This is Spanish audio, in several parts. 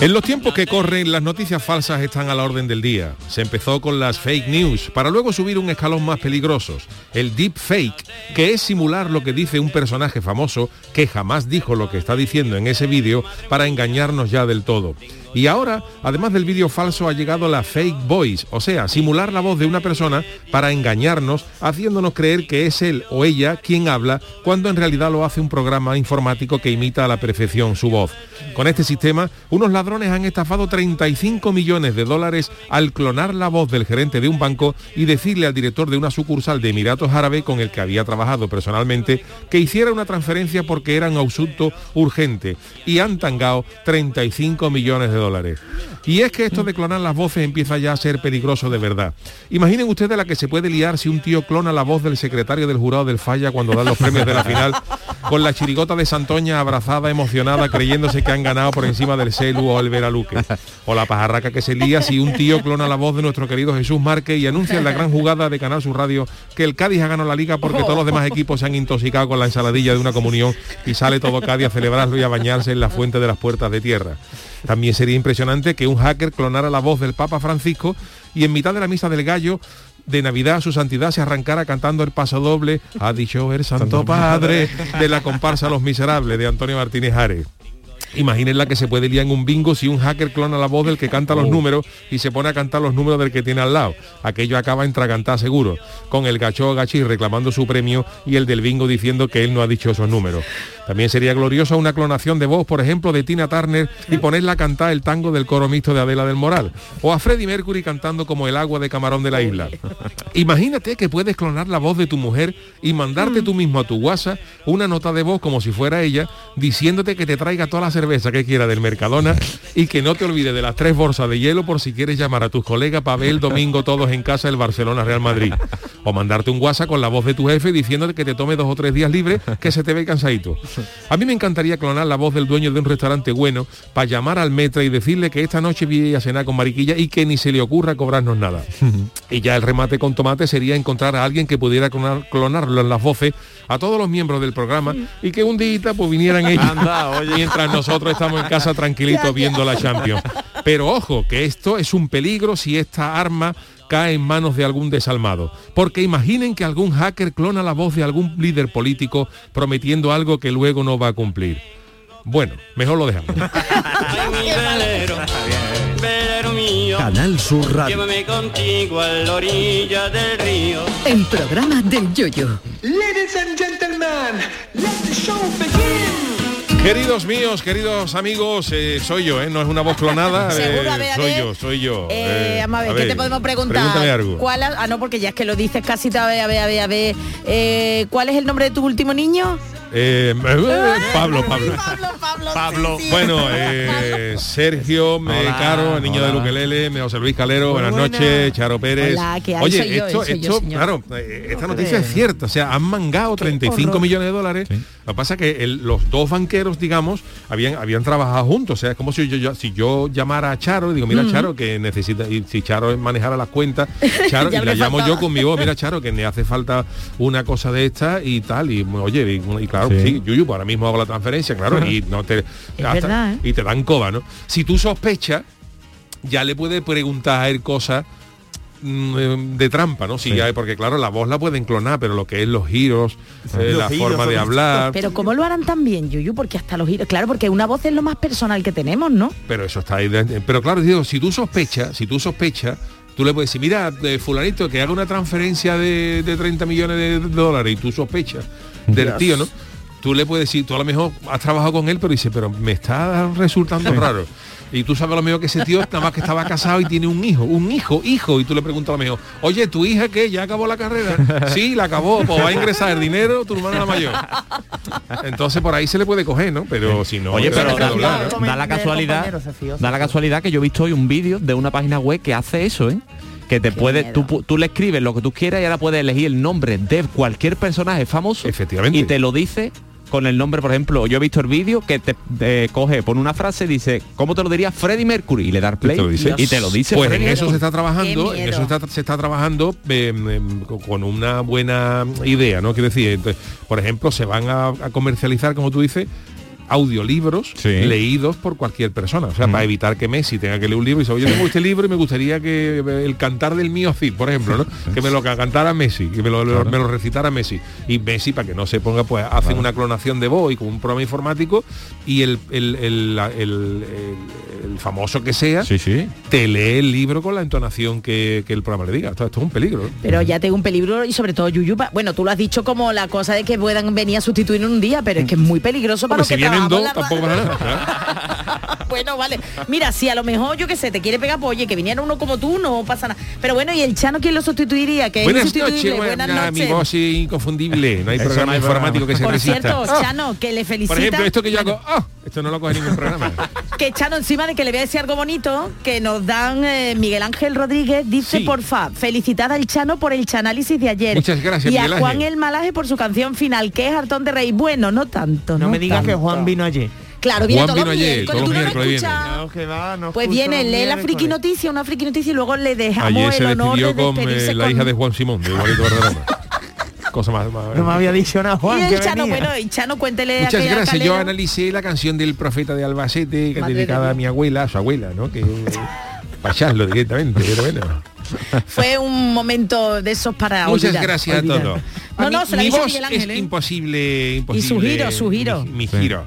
En los tiempos que corren, las noticias falsas están a la orden del día. Se empezó con las fake news, para luego subir un escalón más peligrosos, el deep fake, que es simular lo que dice un personaje famoso que jamás dijo lo que está diciendo en ese vídeo para engañarnos ya del todo. Y ahora, además del vídeo falso, ha llegado la fake voice, o sea, simular la voz de una persona para engañarnos, haciéndonos creer que es él o ella quien habla, cuando en realidad lo hace un programa informático que imita a la perfección su voz. Con este sistema, unos ladrones han estafado 35 millones de dólares al clonar la voz del gerente de un banco y decirle al director de una sucursal de Emiratos Árabes con el que había trabajado personalmente que hiciera una transferencia porque era un asunto urgente y han tangado 35 millones de dólares. Y es que esto de clonar las voces empieza ya a ser peligroso de verdad. Imaginen ustedes la que se puede liar si un tío clona la voz del secretario del jurado del Falla cuando dan los premios de la final, con la chirigota de Santoña abrazada, emocionada, creyéndose que han ganado por encima del Celu o el Veraluque. O la pajarraca que se lía si un tío clona la voz de nuestro querido Jesús Márquez y anuncia en la gran jugada de Canal Sur Radio que el Cádiz ha ganado la liga porque todos los demás equipos se han intoxicado con la ensaladilla de una comunión y sale todo Cádiz a celebrarlo y a bañarse en la fuente de las puertas de tierra. También sería impresionante que un hacker clonara la voz del Papa Francisco y en mitad de la misa del gallo de Navidad su santidad se arrancara cantando el paso doble, ha dicho el Santo Padre, de la comparsa Los Miserables de Antonio Martínez Ares. Imaginen la que se puede liar en un bingo si un hacker clona la voz del que canta los números y se pone a cantar los números del que tiene al lado. Aquello acaba en tragantar seguro, con el gacho gachí reclamando su premio y el del bingo diciendo que él no ha dicho esos números. También sería gloriosa una clonación de voz, por ejemplo, de Tina Turner y ponerla a cantar el tango del coro mixto de Adela del Moral. O a Freddie Mercury cantando como el agua de camarón de la isla. Imagínate que puedes clonar la voz de tu mujer y mandarte tú mismo a tu WhatsApp una nota de voz como si fuera ella, diciéndote que te traiga toda la cerveza que quiera del Mercadona y que no te olvides de las tres bolsas de hielo por si quieres llamar a tus colegas para ver el domingo todos en casa el Barcelona Real Madrid. O mandarte un WhatsApp con la voz de tu jefe diciéndote que te tome dos o tres días libres que se te ve cansadito. A mí me encantaría clonar la voz del dueño de un restaurante bueno para llamar al metra y decirle que esta noche voy a cenar con Mariquilla y que ni se le ocurra cobrarnos nada. y ya el remate con tomate sería encontrar a alguien que pudiera clonar, clonarlo en las voces a todos los miembros del programa y que un día pues vinieran ellos mientras nosotros estamos en casa tranquilitos viendo la Champions. Pero ojo, que esto es un peligro si esta arma cae en manos de algún desalmado. Porque imaginen que algún hacker clona la voz de algún líder político prometiendo algo que luego no va a cumplir. Bueno, mejor lo dejamos. Ay, mi velero, velero mío, Canal Sur Radio. llévame contigo a la orilla del río. El programa del Yoyo. Ladies and gentlemen, let the show begin. Queridos míos, queridos amigos, eh, soy yo, ¿eh? no es una voz clonada, Seguro, eh, a ver, a soy ver. yo, soy yo. Eh, vamos a ver, ¿qué te podemos preguntar? Pregúntame algo. ¿Cuál ah, no, porque ya es que lo dices casi, a ver, a ver, a ver, a ver. ¿Cuál es el nombre de tu último niño? Eh, eh, Pablo, Pablo. Pablo, Pablo. Bueno, eh, Sergio, me Hola, Caro, el niño hola. de Luquelele, me José Luis Calero, buenas buena. noches, Charo Pérez. Hola, ¿qué? Oye, Soy yo, esto, soy esto, señor. claro, eh, esta noticia es cierta, o sea, han mangado 35 horror. millones de dólares. Lo que pasa es que el- los dos banqueros, digamos, habían, habían trabajado juntos, o sea, es como si yo, yo- si yo llamara a Charo y digo, mira Charo, que necesita, y si Charo manejara las cuentas, Charo, Ya y la llamo faltaba. yo con mi voz, mira Charo, que me hace falta una cosa de esta y tal, y oye, y, y claro, Sí. sí, Yuyu, pues ahora mismo hago la transferencia, claro, y no te verdad, ¿eh? y te dan coba, ¿no? Si tú sospechas, ya le puedes preguntar a él cosas mm, eh, de trampa, ¿no? Si Sí. ya, porque claro, la voz la pueden clonar, pero lo que es los giros, eh, Los la giros, forma de hablar, Pero ¿cómo lo harán tan bien, Yuyu? Porque hasta los giros... Claro, porque una voz es lo más personal que tenemos, ¿no? pero eso está ahí. de- Pero claro, digo, si tú sospechas, si tú sospechas, tú le puedes decir, mira, eh, fulanito, que haga una transferencia de, de 30 millones de dólares y tú sospechas del tío, ¿no? Tú le puedes decir, tú a lo mejor has trabajado con él, pero dice, pero me está resultando raro. Y tú sabes a lo mejor que ese tío nada más que estaba casado y tiene un hijo, un hijo, hijo, y tú le preguntas a lo mejor, oye, ¿tu hija qué? ¿Ya acabó la carrera? Sí, la acabó, pues va a ingresar el dinero tu hermana la mayor. Entonces por ahí se le puede coger, ¿no? Pero si no, Oye, pero da, doblar, ¿no? da la casualidad, da la casualidad que yo he visto hoy un vídeo de una página web que hace eso, ¿eh? Que te puede, tú, tú le escribes lo que tú quieras y ahora puedes elegir el nombre de cualquier personaje famoso. Efectivamente. Y te lo dice con el nombre, por ejemplo, yo he visto el vídeo que te eh, coge, pone una frase, dice, ¿cómo te lo diría Freddie Mercury? Y le das play te lo dice. y te lo dice. Pues en eso se está trabajando, en eso miedo. está- se está trabajando eh, em, con- con una buena idea, ¿no? Quiero decir, entonces, por ejemplo, se van a, a comercializar, como tú dices, audiolibros Sí. leídos por cualquier persona. O sea, Mm. para evitar que Messi tenga que leer un libro y dice, oye, yo tengo este libro y me gustaría que eh, el cantar del mío Cid, por ejemplo, ¿no? Que me lo ca- cantara Messi, que me lo, me lo recitara Messi. Y Messi, para que no se ponga, pues hacen una clonación de voz y con un programa informático y el, el- el- el- el- el famoso que sea, Sí, sí. te lee el libro con la entonación que, que el programa le diga. Esto, esto es un peligro. ¿no? Pero ya tengo un peligro y sobre todo Yuyu, pa- bueno, tú lo has dicho como la cosa de que puedan venir a sustituir en un día, pero es que es muy peligroso para Hombre, los si que bueno, vale. Mira, si a lo mejor yo que sé, te quiere pegar, pues oye, que viniera uno como tú, no pasa nada. Pero bueno, ¿y el Chano quién lo sustituiría? Que es Buenas insustituible. noches, buenas buena- mi noches. voz es inconfundible. No hay Eso programa no hay informático que se Por resista. cierto, Chano, que le felicita. Por ejemplo, esto que yo hago, ¡ah! esto no lo coge ningún programa. que Chano encima de que le voy a decir algo bonito que nos dan eh, Miguel Ángel Rodríguez dice Sí. porfa felicitar al Chano por el chanálisis de ayer Muchas gracias, y a Miguel Juan Ángel. el Malaje por su canción final que es hartón de rey bueno no tanto No me digas que. Juan vino ayer. claro viene Juan todos los vino ayer, miércoles, todos los tú no lo miércoles viene. escuchas. No, que va, no pues viene lee la friki noticia una friki noticia y luego le dejamos Ayer se el honor de con eh, la con- hija de Juan Simón, de. Cosa más, más- No me había dicho nada Juan y que el Chano venía. bueno y Chano cuéntele Muchas gracias. Yo analicé la canción del profeta de Albacete, que dedicada de a mi abuela, a su abuela, ¿no? Que pacharlo directamente, pero bueno. fue un momento de esos para Muchas olvidar, gracias a todos. No no Mi- se la mi dice voz Miguel Ángel es ¿eh? imposible, imposible. Y su giro, su giro. Mi, mi giro.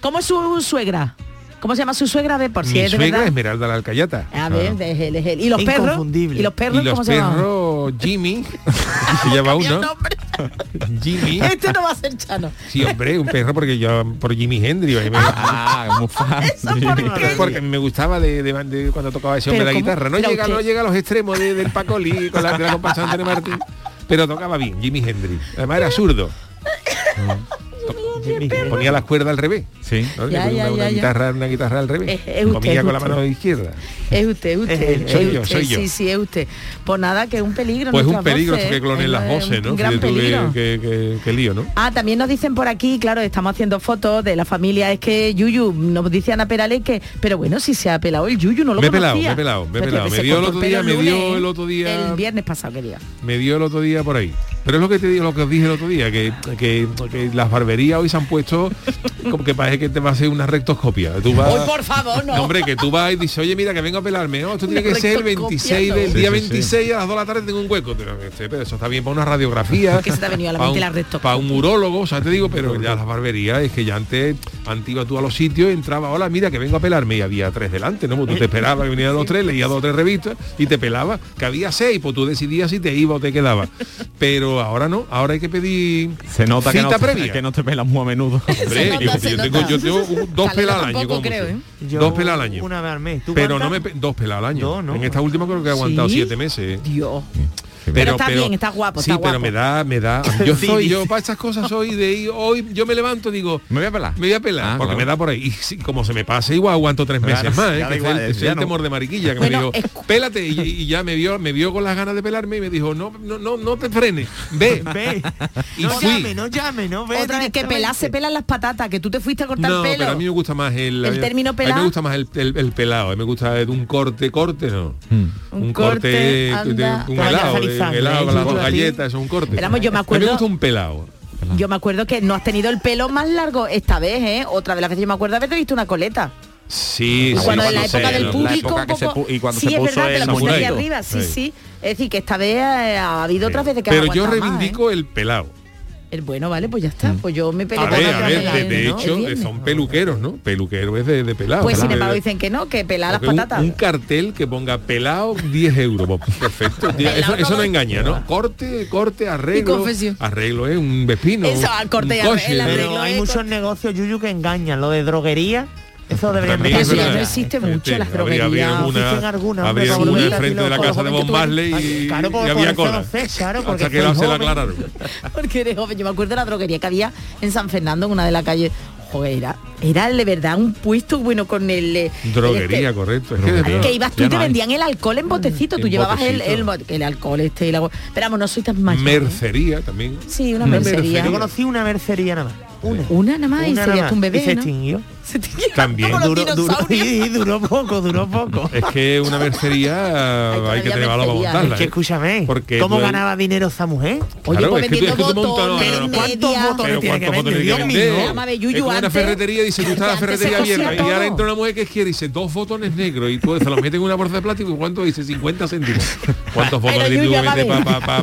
¿Cómo es su suegra? ¿Cómo se llama su suegra? A ver, por si Mi es de suegra verdad. Esmeralda la Alcayata. A ver, es él, es él. ¿Y los perros? ¿Y los perros Y los cómo se llaman? perros Jimmy, se llama uno. Jimmy. Este no va a ser Chano. Sí, hombre, un perro porque yo por Jimmy Hendrix. Ah, muy fácil. Porque a mí me gustaba de, de- de cuando tocaba ese hombre la guitarra. No llega, usted- no llega a los extremos de- del Pacoli con la, de la comparsa de Antonio Martín. Pero tocaba bien, Jimmy Hendrix. Además era zurdo. Ponía las cuerdas al revés. Sí. ¿no? Le Ya, ponía ya, una, ya, guitarra, una guitarra al revés. Es- es usted, Comía es con la mano izquierda. Es usted, es usted. Es él, es soy yo, soy yo. Sí, sí, es usted. Pues nada, que es un peligro. Pues un nuestras peligro voces, que clonen es las un voces, ¿no? gran peligro. qué- qué lío, ¿no? Ah, también nos dicen por aquí, claro, estamos haciendo fotos de la familia, es que Yuyu, nos dice Ana Perales que, pero bueno, si se ha pelado el Yuyu, no lo Me he pelado, me he pelado, me he Pero pelado. que Me dio el otro día, me dio el otro día- El viernes pasado, quería. me dio el otro día por ahí. Pero es lo que te digo, lo que os dije el otro día, que, que, que las barberías hoy se han puesto como que parece que te va a hacer una rectoscopia. Tú vas, Hoy, por favor, no. hombre, que tú vas y dices, oye, mira, que vengo a pelarme. No, esto tiene que ser el rectoscopia, 26 no. del Sí, día sí, sí. 26 a las 2 de la tarde tengo un hueco. Pero, este, pero eso está bien para una radiografía. Que se te ha venido a la para mente un- la rectoscopia. Para un urólogo, o sea, te digo, pero ya las barberías, es que ya antes, antes tú a los sitios, entraba, hola, mira, que vengo a pelarme y había tres delante, ¿no? Pues tú te esperabas que vinieran los tres, leías dos o tres revistas y te pelaba, que había seis, pues tú decidías si te iba o te quedaba. Pero ahora no, ahora hay que pedir Se nota que no, previa. que no te pelas muy a menudo. Hombre, nota, yo, se yo nota. tengo, yo tengo un- dos pelas al año. creo. ¿eh? Yo Dos pelas al año. Una vez al mes. ¿Tú Pero no me dos pelas al año. No. En esta última creo que he aguantado Sí. siete meses. ¿eh? Dios. Pero, está bien, está guapo, Sí, está pero guapo. me da, me da. Yo Sí, soy, yo para estas cosas soy de ir, hoy yo me levanto digo, Me voy a pelar. me voy a pelar, Ah, porque claro. me da por ahí. Y sí, como se me pase, igual aguanto tres Claro, meses más, ¿eh? que igual, es el, es el no. temor de mariquilla, que Bueno, me dijo, escu- pélate, y, y ya me vio, me vio con las ganas de pelarme y me dijo, no, no, no, no te frenes, ve. Ve. Y no fui. llame, no llame, no ve. Otra vez que pelar se pelan las patatas, que tú te fuiste a cortar No, pelo. pero a mí me gusta más el, El término A mí pelado. me gusta más el, el- el pelado, a mí me gusta de un corte, corte, no. Mm. Un corte, anda. un helado, de un helado ¿eh? con las Yo dos a galletas, eso es un corte. Pero vamos, yo me A acuerdo- mí me gusta un pelado. Yo me acuerdo que no has tenido el pelo más largo esta vez, ¿eh? Otra de las veces yo me acuerdo haberte visto una coleta. Sí, sí, cuando en la época sí, del público época un se poco- y cuando sí, se es puso verdad, te el arriba, sí, Sí. sí. Es decir, que esta vez eh, ha habido otras veces que Pero yo aguantado más, ¿eh? reivindico el pelado. El bueno, vale, pues ya está. Pues yo me peleé A ver, a de, hecho, son peluqueros, ¿no? Peluquero es de, de pelado. Pues sin embargo dicen que no, que pelar las un- patatas. Un, cartel que ponga pelado 10 euros. pues, Perfecto. eso, eso no engaña, ¿no? Corte, corte, arreglo. confesión. Arreglo es un vepino. Eso, corte y coche, arreglo. Pero hay eh, muchos negocios, Yuyu, que engañan. Lo de droguería, eso deberían es eso ya verdad. no existe mucho, las droguerías. Habría alguna, habría alguna volver a enfrente de la casa de. Bombasle y, Claro, por- y por había cola. sé, claro, porque Hasta que la- se la joven. aclararon. Porque eres joven. Yo me acuerdo de la droguería que había en San Fernando, en una de las calles. Joder, era, era de verdad un puesto bueno con el... eh, Droguería, el correcto. Droguería. que ibas tú y te vendían el alcohol en botecito, tú En llevabas el, el, botecito. el alcohol este y la... Pero vamos, no soy tan mayor. ¿eh? mercería también. Sí, una Una mercería. mercería. Yo conocí una mercería nada más. Una. Una nada más y Una serías nada tú un bebé, Y se ¿no? extinguió. Se te- También. Como los Duró, duró, y duró poco, duró poco. Es que una mercería Hay hay que tener valor para mercería. montarla. Es que ¿eh? escúchame, Porque ¿cómo tú- ganaba dinero esa mujer? Oye, Claro, pues es que tú- es vendiendo que tú montas- botones, ¿cuántos botones tiene que ¿cuántos botones vender? Dios mío. De Es como una ferretería dice, tú estás la ferretería abierta y ahora entra una mujer que quiere dice dos botones negros y tú se los metes en una bolsa de plástico y cuánto dice 50 céntimos. ¿Cuántos botones ver. para pa, pa,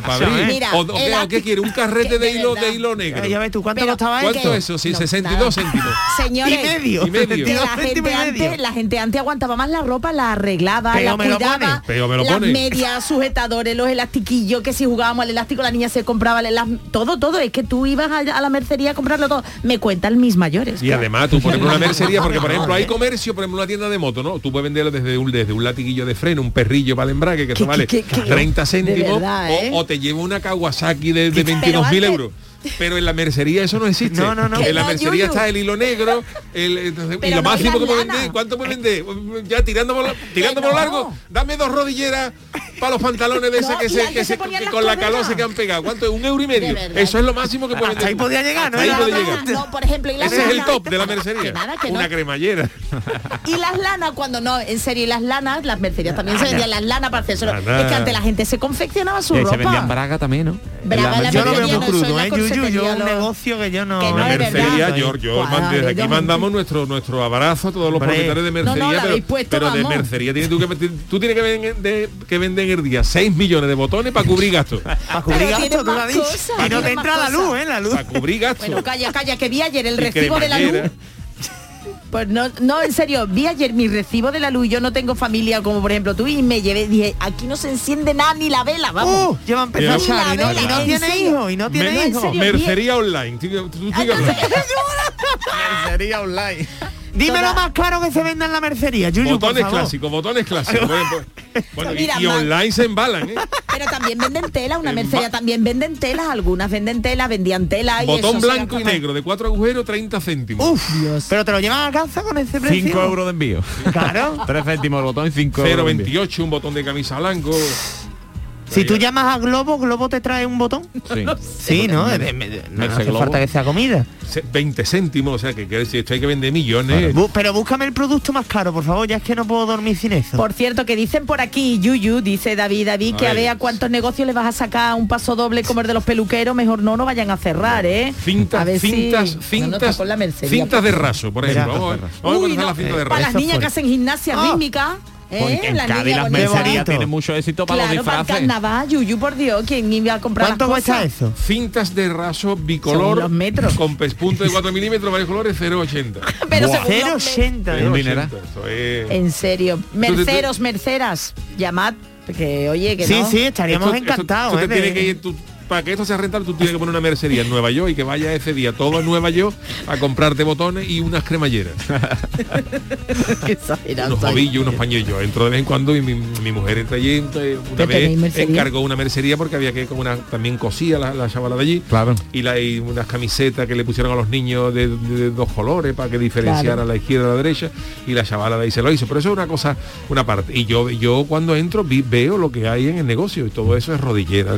o, qué, el quiere? Un carrete de de hilo de hilo negro. Ya ves tú, ¿cuánto costaba ¿Cuánto eso? es eso? Sí, No, 62 nada. céntimos. Señores, medio. Y medio. que 72 la gente, céntimos y medio. antes, la gente antes aguantaba más la ropa, la arreglaba, Pero la me lo cuidaba, pone. Pero me lo las pone. medias, sujetadores, los elastiquillos, que si jugábamos al elástico la niña se compraba el todo, todo, es que tú ibas a, a la mercería a comprarlo todo. Me cuentan mis mayores. Y además tú, por ejemplo, una mercería, porque por ejemplo hay comercio, por ejemplo, una tienda de moto, ¿no? Tú puedes venderlo desde un, desde un latiguillo de freno, un perrillo para el embrague, que ¿Qué- te vale qué- qué- qué? 30 De céntimos, verdad, ¿eh? o, te lleva una Kawasaki de, de Pero 22.000 antes- euros. Pero en la mercería eso no existe. No, no, no. En la mercería Yuyu. está el hilo negro, el, entonces, y lo no, máximo que puede vender, ¿cuánto puede vender? Ya tirando por, tirando por no. largo, dame dos rodilleras para los pantalones de No, ese que se, que se que con la calor se que han pegado. ¿Cuánto es? Un euro y medio. Eso es lo máximo que puede vender. ahí podía llegar, ¿no? Ahí llegar. No, por ejemplo, y las Ese es el top de la mercería. Que nada, que no. Una cremallera. Y las lanas, cuando no, en serio, y las lanas, las mercerías también se vendían las lanas para. Lana. Es que antes la gente se confeccionaba su ahí se ropa. vendían braga también, ¿no? Braga la Yo veo muy crudo, ¿eh, Yuyu? Yo un negocio que yo no... Que no, mercería, yo, yo Cuadra, desde aquí mandamos nuestro nuestro abrazo a todos los propietarios de No, no, mercería, la pero, puesto, pero de mercería tienes tú que meter- tú tienes que vender, de- que vender en el día 6 millones de botones para cubrir gastos. Para cubrir gastos, tú dicho. cosas, Y no te entra la luz, ¿eh? La luz. Para cubrir gastos. Bueno, calla, calla, que vi ayer el recibo de la luz. Pues no, no, en serio, vi ayer mi recibo de la luz, yo no tengo familia como por ejemplo tú y me llevé, dije, aquí no se enciende nada ni la vela, vamos. Uh, lleva a empezar y no, y no tiene hijos, y no tiene Me- serio. mercería online. Mercería online. Dime Toda- lo más claro que se venda en la mercería, Yuyu, Botones clásicos, botones clásicos. Bueno, y, online se embalan, ¿eh? Pero también venden telas, una En mercería también venden telas, algunas venden telas, vendían telas y Botón eso blanco y negro, de cuatro agujeros, 30 céntimos. Uf, pero te lo llevan a casa con ese precio. 5 euros de envío. Claro. 3 céntimos el botón y 5 euros. de envío. 0,28, un botón de camisa blanco. Si tú llamas a Globo, Globo te trae un botón. Sí. Sí, ¿no? De- no hace globo. falta que sea comida. Se- 20 céntimos, o sea que quiere decir, esto hay que vender millones. Pero búscame el producto más caro, por favor, ya es que no puedo dormir sin eso. Por cierto, que dicen por aquí, Yuyu, dice David, David, que a ver a cuántos negocios le vas a sacar un paso doble como el de los peluqueros, mejor no, no vayan a cerrar, ¿eh? a Cintas, si- cintas, No, no, cintas, con la mercería, cintas de favor. raso, por Mira, ejemplo. Vamos, a a Uy, poner no, la cinta de para raso. las niñas que hacen gimnasia Ah. rítmica. ¿Eh? En Las Cádiz las mercerías tienen mucho éxito para los Claro, para el disfraces. carnaval, Yuyu, por Dios, ¿quién iba a comprar ¿Cuánto las cosas? eso? Cintas de raso bicolor los metros. con pespunto de 4 milímetros, varios colores, 0,80. Pero los 0,80. Un dineral. Eso es... En serio, merceros, merceras, llamad, que oye, que Sí, no. sí, estaríamos Esto- esto- encantados. tú te ¿eh? de- tienes que ir- tú- para que esto sea rentable, tú tienes que poner una mercería en Nueva York y que vaya ese día todo a Nueva York a comprarte botones y unas cremalleras. Unos soy. ovillos, unos pañuelos. Entro de vez en cuando y mi, mi mujer entra allí, una ¿Pero tenéis vez encargó una mercería porque había que con una también cosía la, la chavala de allí. Claro. Y, la, y unas camisetas que le pusieron a los niños de, de dos colores para que diferenciara Claro. la izquierda y la derecha y la chavala de ahí se lo hizo. Pero eso es una cosa, una parte. Y yo yo cuando entro vi- veo lo que hay en el negocio y todo eso es rodillera,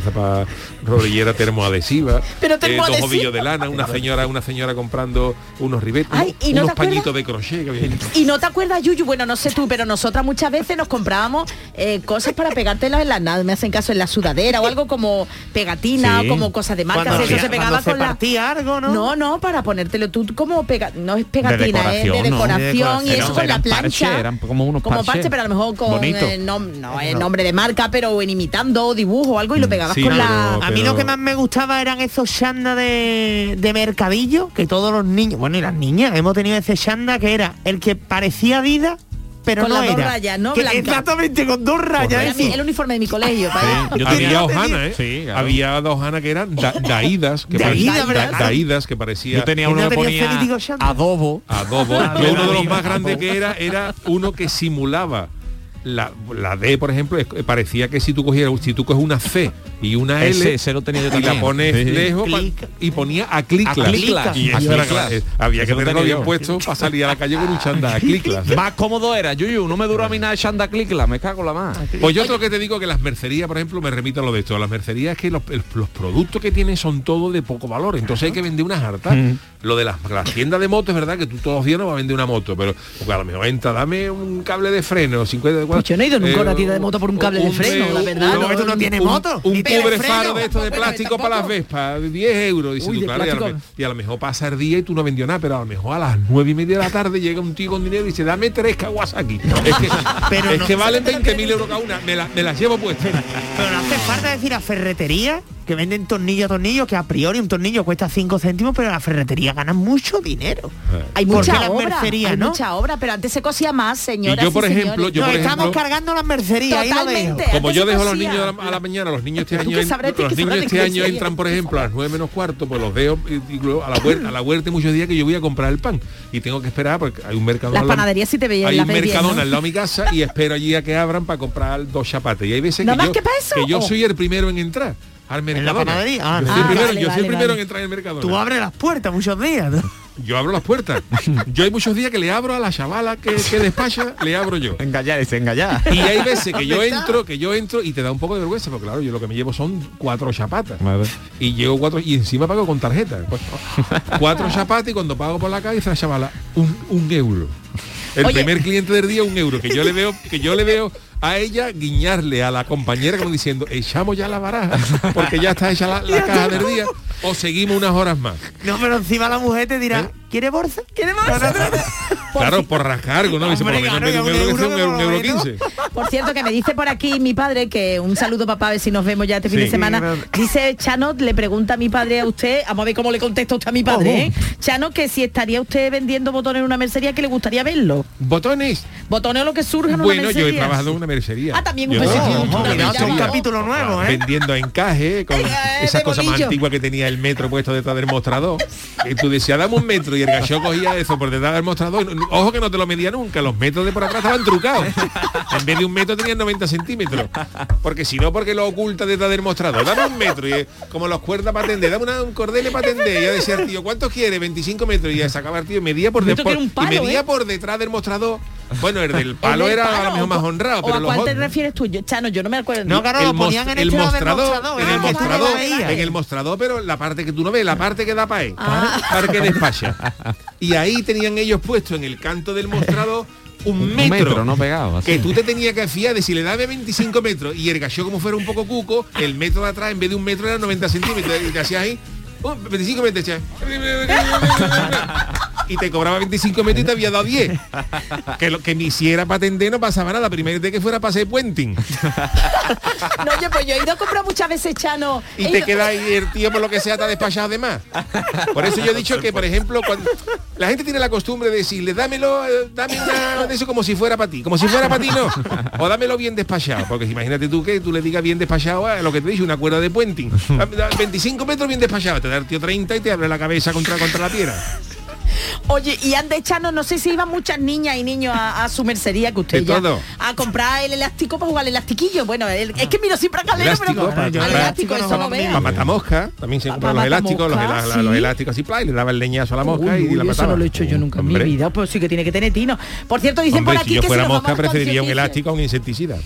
rodillera termoadhesiva, Pero dos termoadhesiva. ovillos de lana, una señora, una señora comprando unos ribetes, Ay, ¿y no unos te acuerdas? pañitos de crochet que había. Y no te acuerdas, Yuyu, bueno, no sé tú, pero nosotras muchas veces nos comprábamos eh, cosas para pegártelas en la nada, me hacen caso en la sudadera o algo como pegatina Sí. o como cosas de marca, Cuando eso se pegaba se con la algo, ¿no? No, no, para ponértelo tú como pega, no es pegatina, es de decoración, ¿no? decoración y De eso con la plancha. eran como unos como parche, pero a lo mejor con Bonito. eh, nom- no, el nombre de marca, pero en imitando dibujo o algo y lo pegabas sí, con pero- la A mí lo que más me gustaba eran esos chanda de, de mercadillo, que todos los niños, bueno, y las niñas, hemos tenido ese chanda que era el que parecía Adidas, pero Con no las dos era. rayas, ¿no? Blanca. Exactamente, con dos rayas. Era mi- el uniforme de mi colegio. Yo Había ¿eh? Sí, claro. Había dos hojana que eran da- daídas, que Daídas, parecía, ¿verdad? da- daídas, que parecía Yo tenía uno no que ponía adobo. adobo. Adobo. Yo uno de los más grandes que era era uno que simulaba la, la D, por ejemplo, es- parecía que si tú cogieras, si tú coges una C y una L Ese- ese lo tenía yo y también. la pones Sí. lejos Clic. y ponía a cliclas. A cliclas. Y A eso era eh, había que Eso tenerlo bien puesto para salir a la calle con un chándal a cliclas. ¿eh? Más cómodo era, Yuyu, no me duró a mí nada de Shanda Clicla, me cago en la más. Pues yo otro que te digo que las mercerías, por ejemplo, me remito a lo de esto. Las mercerías es que los, los productos que tienen son todos de poco valor. Entonces hay que vender unas hartas. Lo de las, las tiendas de motos es verdad que tú todos los días no vas a vender una moto, pero a lo mejor entra, dame un cable de freno, 50 Pues yo no he ido nunca a una tienda de moto por un cable de freno, la verdad, no, tú no tienes moto, Un freno. faro de esto de plástico para las. Vespas, 10 euros. Dices Uy, tú, claro, y, a lo, y a lo mejor pasa el día y tú no vendió nada, pero a lo mejor a las nueve y media de la tarde llega un tío con dinero y dice, dame tres Kawasaki. Es que, Pero es no- que valen 20.000 euros cada una, me, la- me las llevo puestas. Pero no hace falta decir a ferretería que venden tornillo a tornillo, que a priori un tornillo cuesta 5 céntimos, pero la ferretería ganan mucho dinero. Hay ¿Por qué mucha obra, mercerías, hay no? mucha obra, pero antes se cosía más, señoras Y yo, por y ejemplo, yo, Nos por estamos ejemplo, cargando las mercerías, ahí dejo. Como yo dejo a los niños a la, a la mañana, los niños este año, que en- los niños este año entran, por ejemplo, a las 9 menos cuarto, pues los veo y- y luego a la huerta, a la huerta hay muchos días que yo voy a comprar el pan. Y tengo que esperar porque hay un mercado Las panaderías sí te veían, hay un mercadona al lado de mi casa y espero allí a que abran para comprar dos chapates. Y hay veces que yo Oh. soy el primero en entrar al panadería? Ah, yo soy ah, el primero, vale, yo soy vale, primero vale. en entrar en el mercadona Tú abres las puertas muchos días. ¿no? yo abro las puertas yo hay muchos días que le abro a la chavala que, que despacha le abro yo Engallar, ese engallar. y hay veces que yo entro, que yo entro y te da un poco de vergüenza, porque claro, yo lo que me llevo son cuatro chapatas. Y llevo cuatro, y encima pago con tarjeta. Pues, cuatro chapatas y cuando pago por la calle dice la chavala, un, un euro. El Oye. primer cliente del día, un euro, que yo le veo, que yo le veo a ella guiñarle a la compañera como diciendo, echamos ya la baraja, porque ya está hecha la, la caja del día, o seguimos unas horas más. No, pero encima la mujer te dirá, ¿Eh? ¿quiere bolsa? ¿Quiere Claro, por rascargo, ¿no? Dice, por lo menos un euro, un euro un euro cierto, que me dice por aquí mi padre que un saludo papá, a ver si nos vemos ya este fin Sí. de semana. Dice Chano, le pregunta a mi padre a usted, vamos a ver cómo le contesta usted a mi padre, ¿eh? Chano, que si estaría usted vendiendo botones en una mercería que le gustaría verlo. Botones. Botones o lo que surja en una Bueno, yo he trabajado en una mercería. Ah, también un un capítulo nuevo, ¿eh? vendiendo encaje con Eh, esas de cosas más antiguas que tenía el metro puesto detrás del mostrador. Y tú decías dame un metro y el gallo cogía eso por detrás del mostrador ojo que no te lo medía nunca los metros de por atrás estaban trucados. En vez de un metro tenían 90 centímetros. Porque si no porque lo oculta detrás del mostrador. Dame un metro y como los cuerdas para tender dame una- un cordel para tender y yo decía tío ¿cuántos quiere? 25 metros. Y ya sacaba el tío y medía por, palo, y medía ¿eh? por detrás del mostrador bueno el del palo ¿El del era a palo lo mejor más honrado ¿O pero a los cuál te refieres tú? Yo, Chano, yo no me acuerdo. No, claro, lo ponían en el, mostrador, en el ah, mostrador, veías. en el mostrador, pero la parte que tú no ves, la parte que da para él, Ah. parque despacha. Y ahí tenían ellos puesto en el canto del mostrador un Un metro, metro, no pegado. así. que tú te tenías que fiar de si le daba 25 metros y el gallo como fuera un poco cuco, el metro de atrás en vez de un metro era 90 centímetros y te hacías ahí. Oh, 25 metros, y te cobraba 25 metros y te había dado 10. Que lo que me hiciera para atender no pasaba nada. Primero de que fuera para hacer puenting. No, oye, pues yo he ido a comprar muchas veces Chano. y te queda ahí el tío por lo que sea te ha despachado de más. Por eso yo he dicho que, por ejemplo, cuando la gente tiene la costumbre de decirle, dámelo, eh, dame una de eso como si fuera para ti. Como si fuera para ti, no. O dámelo bien despachado. Porque imagínate tú que tú le digas bien despachado a lo que te dije, una cuerda de puenting. Dame- da- 25 metros bien despachado. Te da el tío 30 y te abre la cabeza contra, contra la piedra. Oye, y ande Chano, no sé si iban muchas niñas y niños a, a su mercería que usted De ya todo. a comprar el elástico para jugar el elastiquillo. Bueno, el- es que miro siempre a Calero, Elástico, pero para- al para- elástico eso no para- vea. Para matar mosca, también se Pa- compran los elásticos, los, elásticos así, pla, y le daba el leñazo a la mosca Uy, y la eso mataba. no lo he hecho yo nunca en mi vida, pues sí que tiene que tener tino. Por cierto, dicen Hombre, por aquí si yo que fuera si nos mosca preferiría un elástico a un insecticida.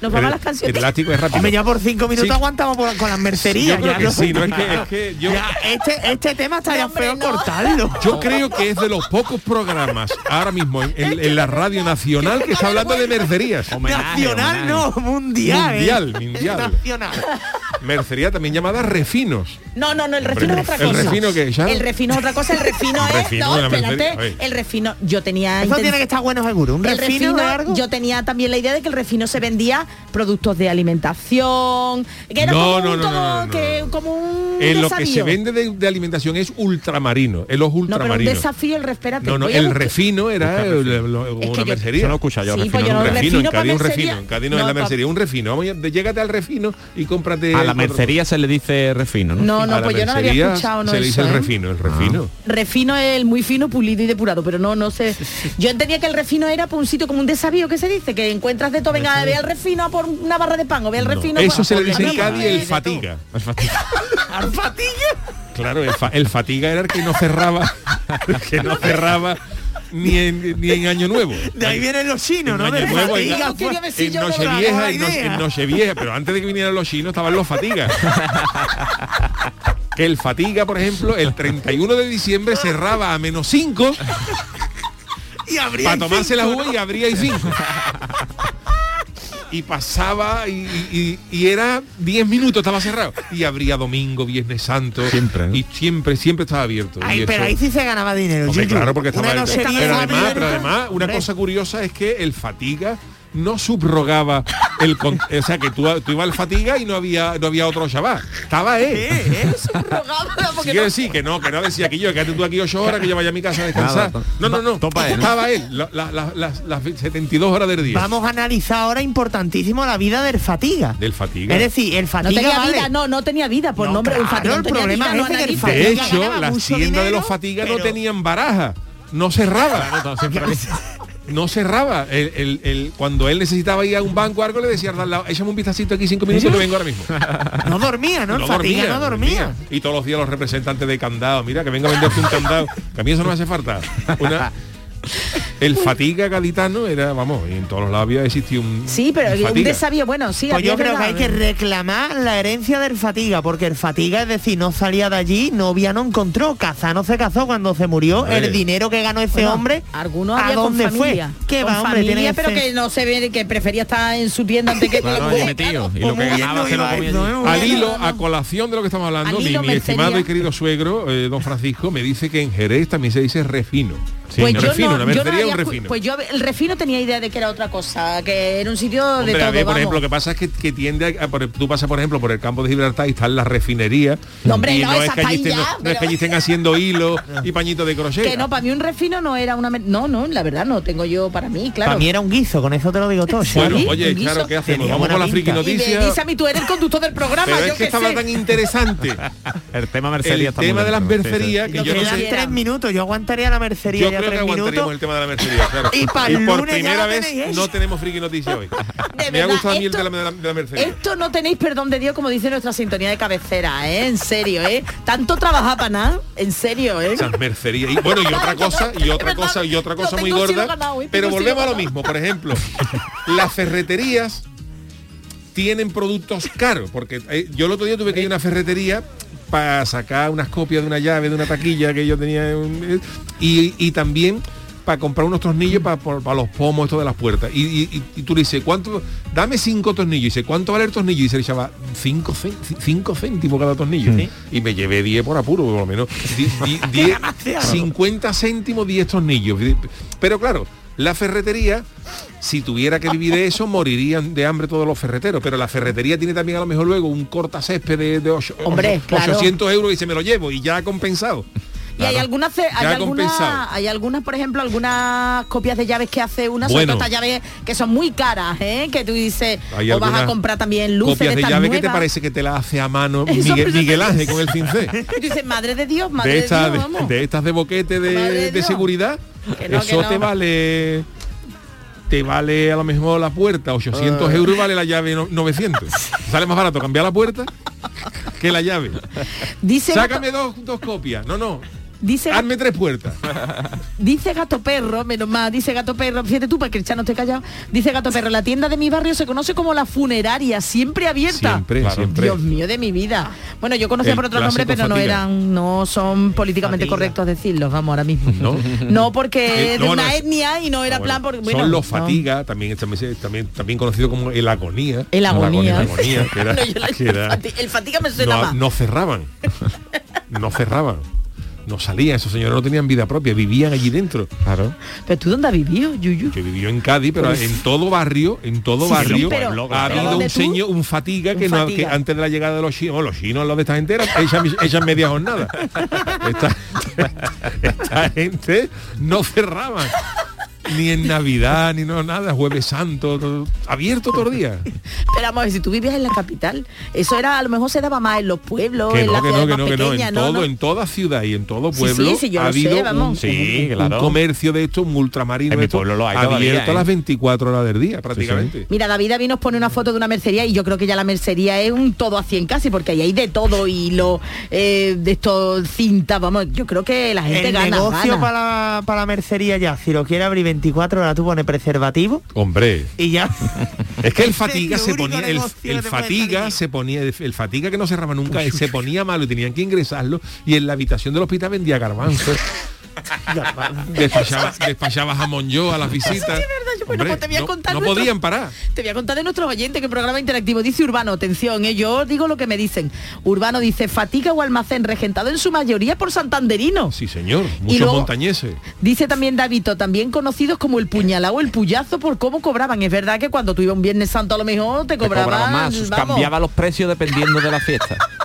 Nos vamos a las El- canciones. El elástico es rápido. Hombre, ya por cinco minutos Sí. aguantamos por- con las mercerías. Yo creo ya, que ¿no? sí, no es que, es que yo, Ya, este, este tema está ya No, hombre, feo no. cortarlo. yo creo que es de los pocos programas ahora mismo en, en- en la radio nacional que está hablando de mercerías. Nacional no, mundial. ¿eh? Mundial, mundial. Nacional. Mercería también llamada refinos. No, no, no, el refino Hombre, es otra ¿el cosa. refino qué ya? El refino es otra cosa, el refino es. Refino no, espérate. El refino, yo tenía. Eso inten- tiene que estar bueno seguro. Un el refino, de algo. yo tenía también la idea de que el refino se vendía productos de alimentación, que era No, como, no, un, no, todo- no, no, que- como un En lo que se desafío. vende de, de alimentación es ultramarino, en los No, pero un ultramarinos. desafío, el respérate. No, no, el refino era el- refino. una mercería. Eso no escucha yo, Sí, refino pues un refino, refino en Cádiz un refino, en Cádiz no, No, es la mercería, un refino. Llégate al refino y cómprate A la mercería se le dice refino, ¿no? No, no, pues yo no lo había escuchado, no Se le dice eso, el ¿eh? refino, el refino. Refino es el muy fino, pulido y depurado, pero no, no sé. Yo entendía que el refino era por un sitio como un desavío que se dice, que encuentras de todo, venga, ve al refino a por una barra de pan, o ve al refino. Eso por- se le dice en Cádiz el de fatiga. ¿Alfatilla? Claro, el, fa- el fatiga era el que no cerraba, el que no cerraba ni en, ni en Año Nuevo. De ahí vienen los chinos, ¿no? Año Nuevo, en, Nochevieja, en, Noche- en Nochevieja, pero antes de que vinieran los chinos estaban los fatigas. que el fatiga, por ejemplo, el 31 de diciembre cerraba a menos 5 Y habría para tomarse la uva y abría y 5. Y pasaba y, y- y era 10 minutos, estaba cerrado. Y abría domingo, viernes santo. Siempre, ¿no? Y siempre, siempre estaba abierto. Ay, Y pero eso- ahí sí se ganaba dinero. Hombre, claro, porque estaba pero además, pero además, una cosa curiosa es que el fatiga no subrogaba el con- o sea que tú, tú ibas al fatiga y no había no había otro chaval estaba él ¿eh? Porque no- que no, que no decía que yo, quédate tú aquí ocho horas, que yo vaya a mi casa a descansar. Nada, No, no, no. topa él, ¿no? Estaba él, la- la- la- las, las 72 horas del día. Vamos a analizar ahora importantísimo la vida del fatiga. Del fatiga. Es decir, el No fatiga tenía vale. vida, no, no tenía vida, por No, nombre, claro, fatiga no el tenía problema vida, no es que el analiza. fatiga- de hecho, las tiendas de los fatigas no tenían baraja. No cerraba. No cerraba. El, el- el- cuando él necesitaba ir a un banco o algo, le decía, "Dale, échame un vistacito aquí cinco minutos que vengo ahora mismo. No dormía, ¿no? El fatiga no dormía. Y todos los días los representantes de candado, mira que venga a venderte un candado, que a mí eso no me hace falta. Una- el fatiga gaditano era, vamos, y en todos los lados había existido un Sí, pero un desafío, bueno, sí, Pues yo creo que hay que reclamar la herencia del fatiga, porque el fatiga, es decir, no salía de allí, novia no encontró, Cazano se casó cuando se murió, el dinero que ganó ese Bueno, hombre, algunos ¿a dónde con familia, fue? ¿Qué con va, hombre? familia, que pero que no se ve que prefería estar en su tienda antes que Claro, que- metido. Y Pues lo que muy bien ganaba se lo comía. ¿eh? Al hilo, a colación de lo que estamos hablando, mi, estimado y querido suegro, eh, don Francisco, me dice que en Jerez también se dice refino. Sí, Pues un yo refino, no, una yo no un había refino. Pues yo el refino tenía idea de que era otra cosa, que era un sitio de todo, a ver, por vamos. ejemplo, lo que pasa es que, que tiende a, a por- tú pasas, por ejemplo, por el campo de Gibraltar y están las refinerías. No, hombre, y no, no, es que allí estén, ya, no es que pero- allí estén haciendo hilo y pañitos de crochet. que no, para mí un refino no era una... No, no, la verdad no tengo yo para mí, claro. Para mí era un guiso, con eso te lo digo todo. Bueno, oye, claro, ¿qué hacemos? Tenía Vamos con la friki pinta. y me noticia. dice a mí, tú eres el conductor del programa, Pero yo es que estaba sé. tan interesante El tema mercería el está muy tema de las mercerías que yo no Quedan sé. tres minutos, yo aguantaría la mercería ya creo que tres aguantaríamos minutos. el tema de la mercería, claro. Y por primera vez tenéis no tenemos friki noticia hoy. Me ha gustado a mí el de la, de la mercería. Esto no tenéis perdón de Dios, como dice nuestra sintonía de cabecera, ¿eh? En serio, ¿eh? Tanto trabajar para nada, en serio, ¿eh? Esas mercerías. Y bueno, y otra cosa, y otra cosa, y otra cosa muy gorda. ganado, ¿eh? Pero volvemos a lo mismo. Por ejemplo, las ferreterías tienen productos caros. Porque eh, yo el otro día tuve que ir a una ferretería para sacar unas copias de una llave, de una taquilla que yo tenía. en eh, y, y también para comprar unos tornillos para, los pomos estos de las puertas. Y, y- tú le dices, ¿cuánto? Dame cinco tornillos. Y dice, ¿cuánto vale el tornillo? Y dice el chaval, cinco, cinco céntimos cada tornillo. Y me llevé 10 por apuro, por lo menos. Di- di- diez- 50 céntimos 10 tornillos. Pero claro, la ferretería, si tuviera que vivir de eso, morirían de hambre todos los ferreteros. Pero la ferretería tiene también a lo mejor luego un cortacésped de, de ocho- Hombre, ocho- claro. 800 euros y se me lo llevo y ya ha compensado. Y hay algunas, hay algunas, hay algunas, por ejemplo, algunas copias de llaves que hace una, Bueno. estas llaves que son muy caras, ¿eh? Que tú dices, o vas a comprar también luces Copias de estas llave que te parece que te la hace a mano Miguel, Ángel con el cincel. Y tú dices, madre de Dios, madre de, Dios, de, vamos. de estas de boquete de, de seguridad Que no, eso que te vale te vale a lo mejor la puerta 800 euros y vale la llave no- 900 sale más barato cambiar la puerta que la llave. Dice sácame dos, dos copias. No no dice Hazme tres puertas. Dice Gato Perro, menos mal, dice Gato Perro, fíjate tú, porque el chano esté callado. Dice Gato Perro, la tienda de mi barrio se conoce como la funeraria, siempre abierta. Siempre, siempre. Dios mío de mi vida. Bueno, yo conocía El por otro nombre, pero no eran, no son políticamente Fatiga. correctos decirlos, vamos, ahora mismo. ¿No? No, porque Eh, es de no, una no, etnia y no era Ah, plan porque bueno, son los no. fatiga, también, también, también, conocido como el agonía. El agonía. El agonía, que era- No, yo la- que era- el fati- el fatiga me suena no, más. no cerraban. No cerraban. No salían, esos señores no tenían vida propia, vivían allí dentro. Claro. Pero tú dónde has vivido, Yuyu? Que vivió en Cádiz, pero Pues- en todo barrio, en todo Sí, barrio, pero- ha pero habido ¿dónde un señor, un fatiga que, no- que antes de la llegada de los chinos, bueno, los chinos, los de esta gente eran, echan, echan media jornada. Esta, esta gente no cerraban. Ni en Navidad, ni no nada, Jueves Santo, todo- abierto todo el día. Pero vamos a ver, si tú vivías en la capital, eso era, a lo mejor se daba más en los pueblos, Que en no, las que no, que no, que no. En ¿no? todo, ¿no? en toda ciudad y en todo pueblo sí, sí, yo ha lo habido sé, un, vamos. Sí, un comercio de esto, un ultramarino En de mi esto, pueblo lo hay todavía, abierto a ¿eh? las 24 horas del día, prácticamente. Mira, David David nos pone una foto de una mercería y yo creo que ya la mercería es un todo a 100 casi, porque ahí hay de todo y lo eh, de estos cintas, vamos, yo creo que la gente El gana, negocio gana. para la, para la mercería ya, si lo quiere abrir 24 horas, tú pones preservativo Hombre, y ya. es que el fatiga se ponía, el, fatiga se ponía, el, el fatiga que no cerraba nunca, eh, se ponía malo y tenían que ingresarlo y en la habitación del hospital vendía garbanzos. despachaba, despachaba jamón yo a las visitas. Sí, es verdad, yo, bueno, pues te voy a no, contar no nuestro- podían parar. Te voy a contar de nuestros oyentes que programa interactivo dice Urbano, atención, eh, yo digo lo que me dicen. Urbano dice fatiga o almacén regentado en su mayoría por santanderinos. Sí, señor, Y muchos luego- montañeses. Dice también Davito, también conocidos como el puñalao o el puyazo por cómo cobraban. Es verdad que cuando tú ibas un Viernes Santo a lo mejor te Te cobraban, cobraba más, vamos. cambiaba los precios dependiendo de la fiesta.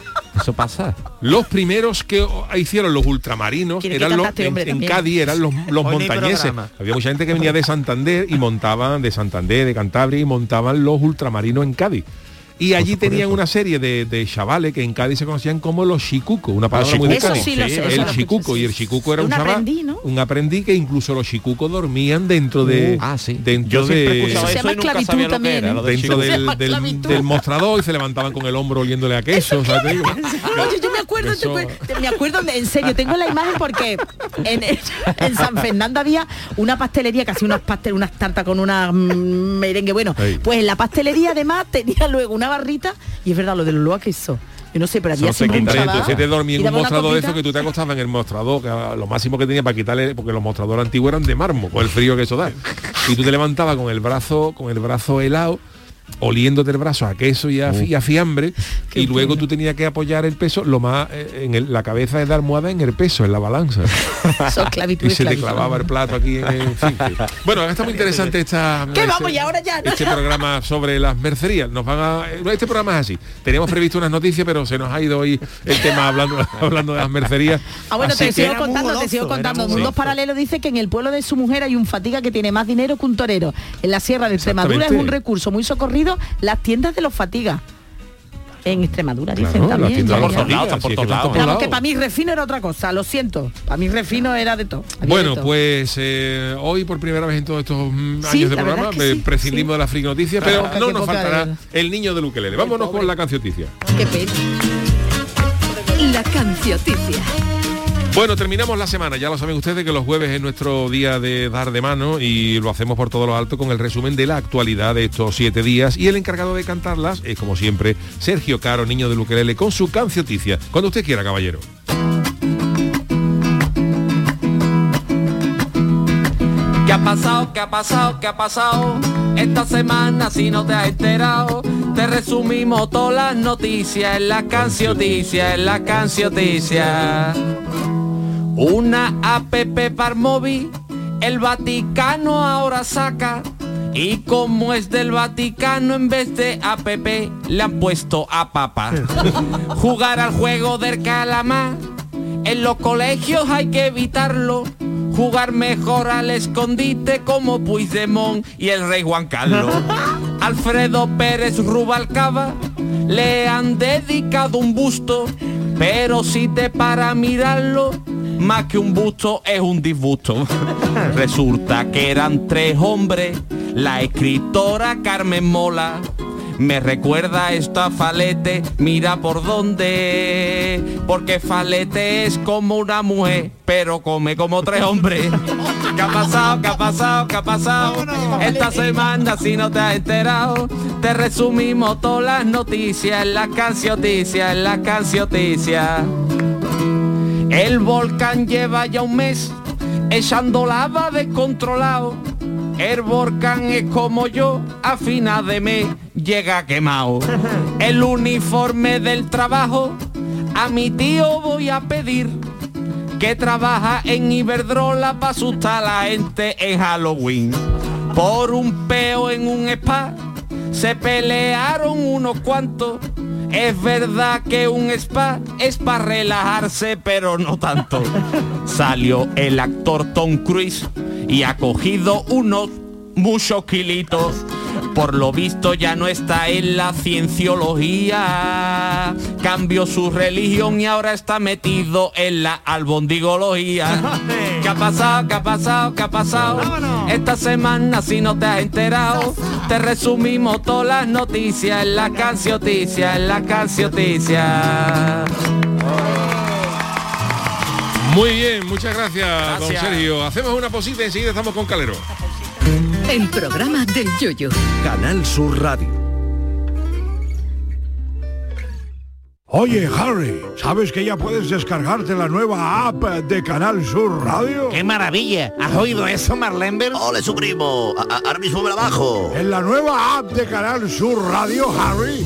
Eso pasa. Los primeros que hicieron los ultramarinos eran los, en, en. Cádiz eran los, los montañeses. Había mucha gente que venía de Santander y montaban de Santander, de Cantabria y montaban los ultramarinos en Cádiz. Y allí tenían una serie de, de chavales que en Cádiz se conocían como los chicucos, una palabra muy de Eso sí lo sé, eso el chicuco y el chicuco era un, Un chaval, aprendí, ¿no? un aprendí que incluso los chicucos dormían dentro de Ah, sí. dentro Yo de Eso se llama esclavitud también, era. ¿eh? del dentro del, mostrador y se levantaban con el hombro oliéndole a queso. ¿sabes? Te digo. Oye, yo me acuerdo, Eso- me de- en serio, tengo la imagen porque en, en San Fernando había una pastelería que hacía unas pastel, unas tartas con una mm, merengue. Bueno, pues en la pastelería además tenía luego una barrita y es verdad, lo del olor a queso. Yo no sé, pero se siempre un chaval te dormí en un mostrador de eso que tú te acostabas en el mostrador, que lo máximo que tenía para quitarle, porque los mostradores antiguos eran de mármol, con el frío que eso da. Y tú te levantabas con el brazo, con el brazo helado, oliéndote el brazo a queso y a, y a fiambre, y luego tú tenías que apoyar el peso, lo más eh, en el- la cabeza de la almohada en el peso, en la balanza. Eso, esclavitud, y se te esclavitud. clavaba el plato aquí en, en fin. Bueno, está muy interesante esta ¿Qué este- vamos? Y ahora ya, ¿no? este programa sobre las mercerías. Nos van a este programa es así. Teníamos previsto unas noticias, pero se nos ha ido hoy el tema hablando hablando de las mercerías. Ah, bueno, Así te sigo contando, te goloso, sigo era contando. Mundos. Paralelos dice que en el pueblo de su mujer hay un fatiga que tiene más dinero que un torero. En la Sierra de Extremadura es un recurso muy socorrido las tiendas de los fatigas. En Extremadura Claro, dicen también. por todos lados, por es que todos lados. que para mí refino era otra cosa, lo siento. Para mí refino era de todo. de Bueno, pues eh, hoy por primera vez en todos estos mm, Sí, años de programa que eh, sí, prescindimos sí. de la friki noticia, pero poca, no nos faltará el niño de Luquelele. Vámonos con la cancioticia. Qué pena. La cancioticia. Bueno, terminamos la semana. Ya lo saben ustedes que los jueves es nuestro día de dar de mano y lo hacemos por todo lo alto con el resumen de la actualidad de estos siete días. Y el encargado de cantarlas es, como siempre, Sergio Caro, niño de Luquelele, con su cancioticia. Cuando usted quiera, caballero. ¿Qué ha pasado? ¿Qué ha pasado? ¿Qué ha pasado? Esta semana si no te has enterado, te resumimos todas las noticias en la cancioticia, en la cancioticia. Una app para móvil, el Vaticano ahora saca. Y como es del Vaticano, en vez de app le han puesto a papa. Jugar al juego del calamar, en los colegios hay que evitarlo. Jugar mejor al escondite como Puigdemont y el rey Juan Carlos. Alfredo Pérez Rubalcaba le han dedicado un busto, pero si te para mirarlo, más que un busto es un disgusto. Resulta que eran tres hombres, la escritora Carmen Mola, Me recuerda esto a Falete, mira por dónde. Porque Falete es como una mujer, pero come como tres hombres. ¿Qué ha pasado? ¿Qué ha pasado? ¿Qué ha pasado? Esta semana si no te has enterado, te resumimos todas las noticias en las cancioticias, en las cancioticias. El volcán lleva ya un mes echando lava descontrolado. El volcán es como yo, a final de mes llega quemado. El uniforme del trabajo, a mi tío voy a pedir que trabaja en Iberdrola para asustar a la gente en Halloween. Por un peo en un spa se pelearon unos cuantos. Es verdad que un spa es para relajarse, pero no tanto. Salió el actor Tom Cruise y ha cogido unos muchos kilitos. Por lo visto ya no está en la cienciología. Cambió su religión y ahora está metido en la albondigología. ¿Qué ha pasado? ¿Qué ha pasado? ¿Qué ha pasado? Esta semana si no te has enterado, te resumimos todas las noticias en la cancioticia, en la cancioticia. Muy bien, muchas gracias, don. Sergio. Hacemos una posita y enseguida estamos con Calero. El programa del yoyo. Canal Sur Radio. Oye, Harry, ¿sabes que ya puedes descargarte la nueva app de Canal Sur Radio? ¡Qué maravilla! ¿Has oído eso, Marlenber? ¡Ole, su primo! A- Ahora mismo me la bajo. En la nueva app de Canal Sur Radio, Harry,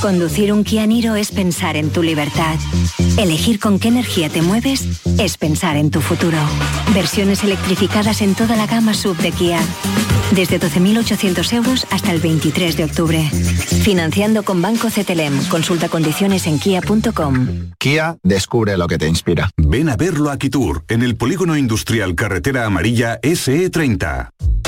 Conducir un Kia Niro es pensar en tu libertad. Elegir con qué energía te mueves es pensar en tu futuro. Versiones electrificadas en toda la gama sub de Kia. Desde 12.800 euros hasta el 23 de octubre. Financiando con Banco CTLM. Consulta condiciones en kia.com. Kia descubre lo que te inspira. Ven a verlo a Quitur, en el polígono industrial Carretera Amarilla E SE30.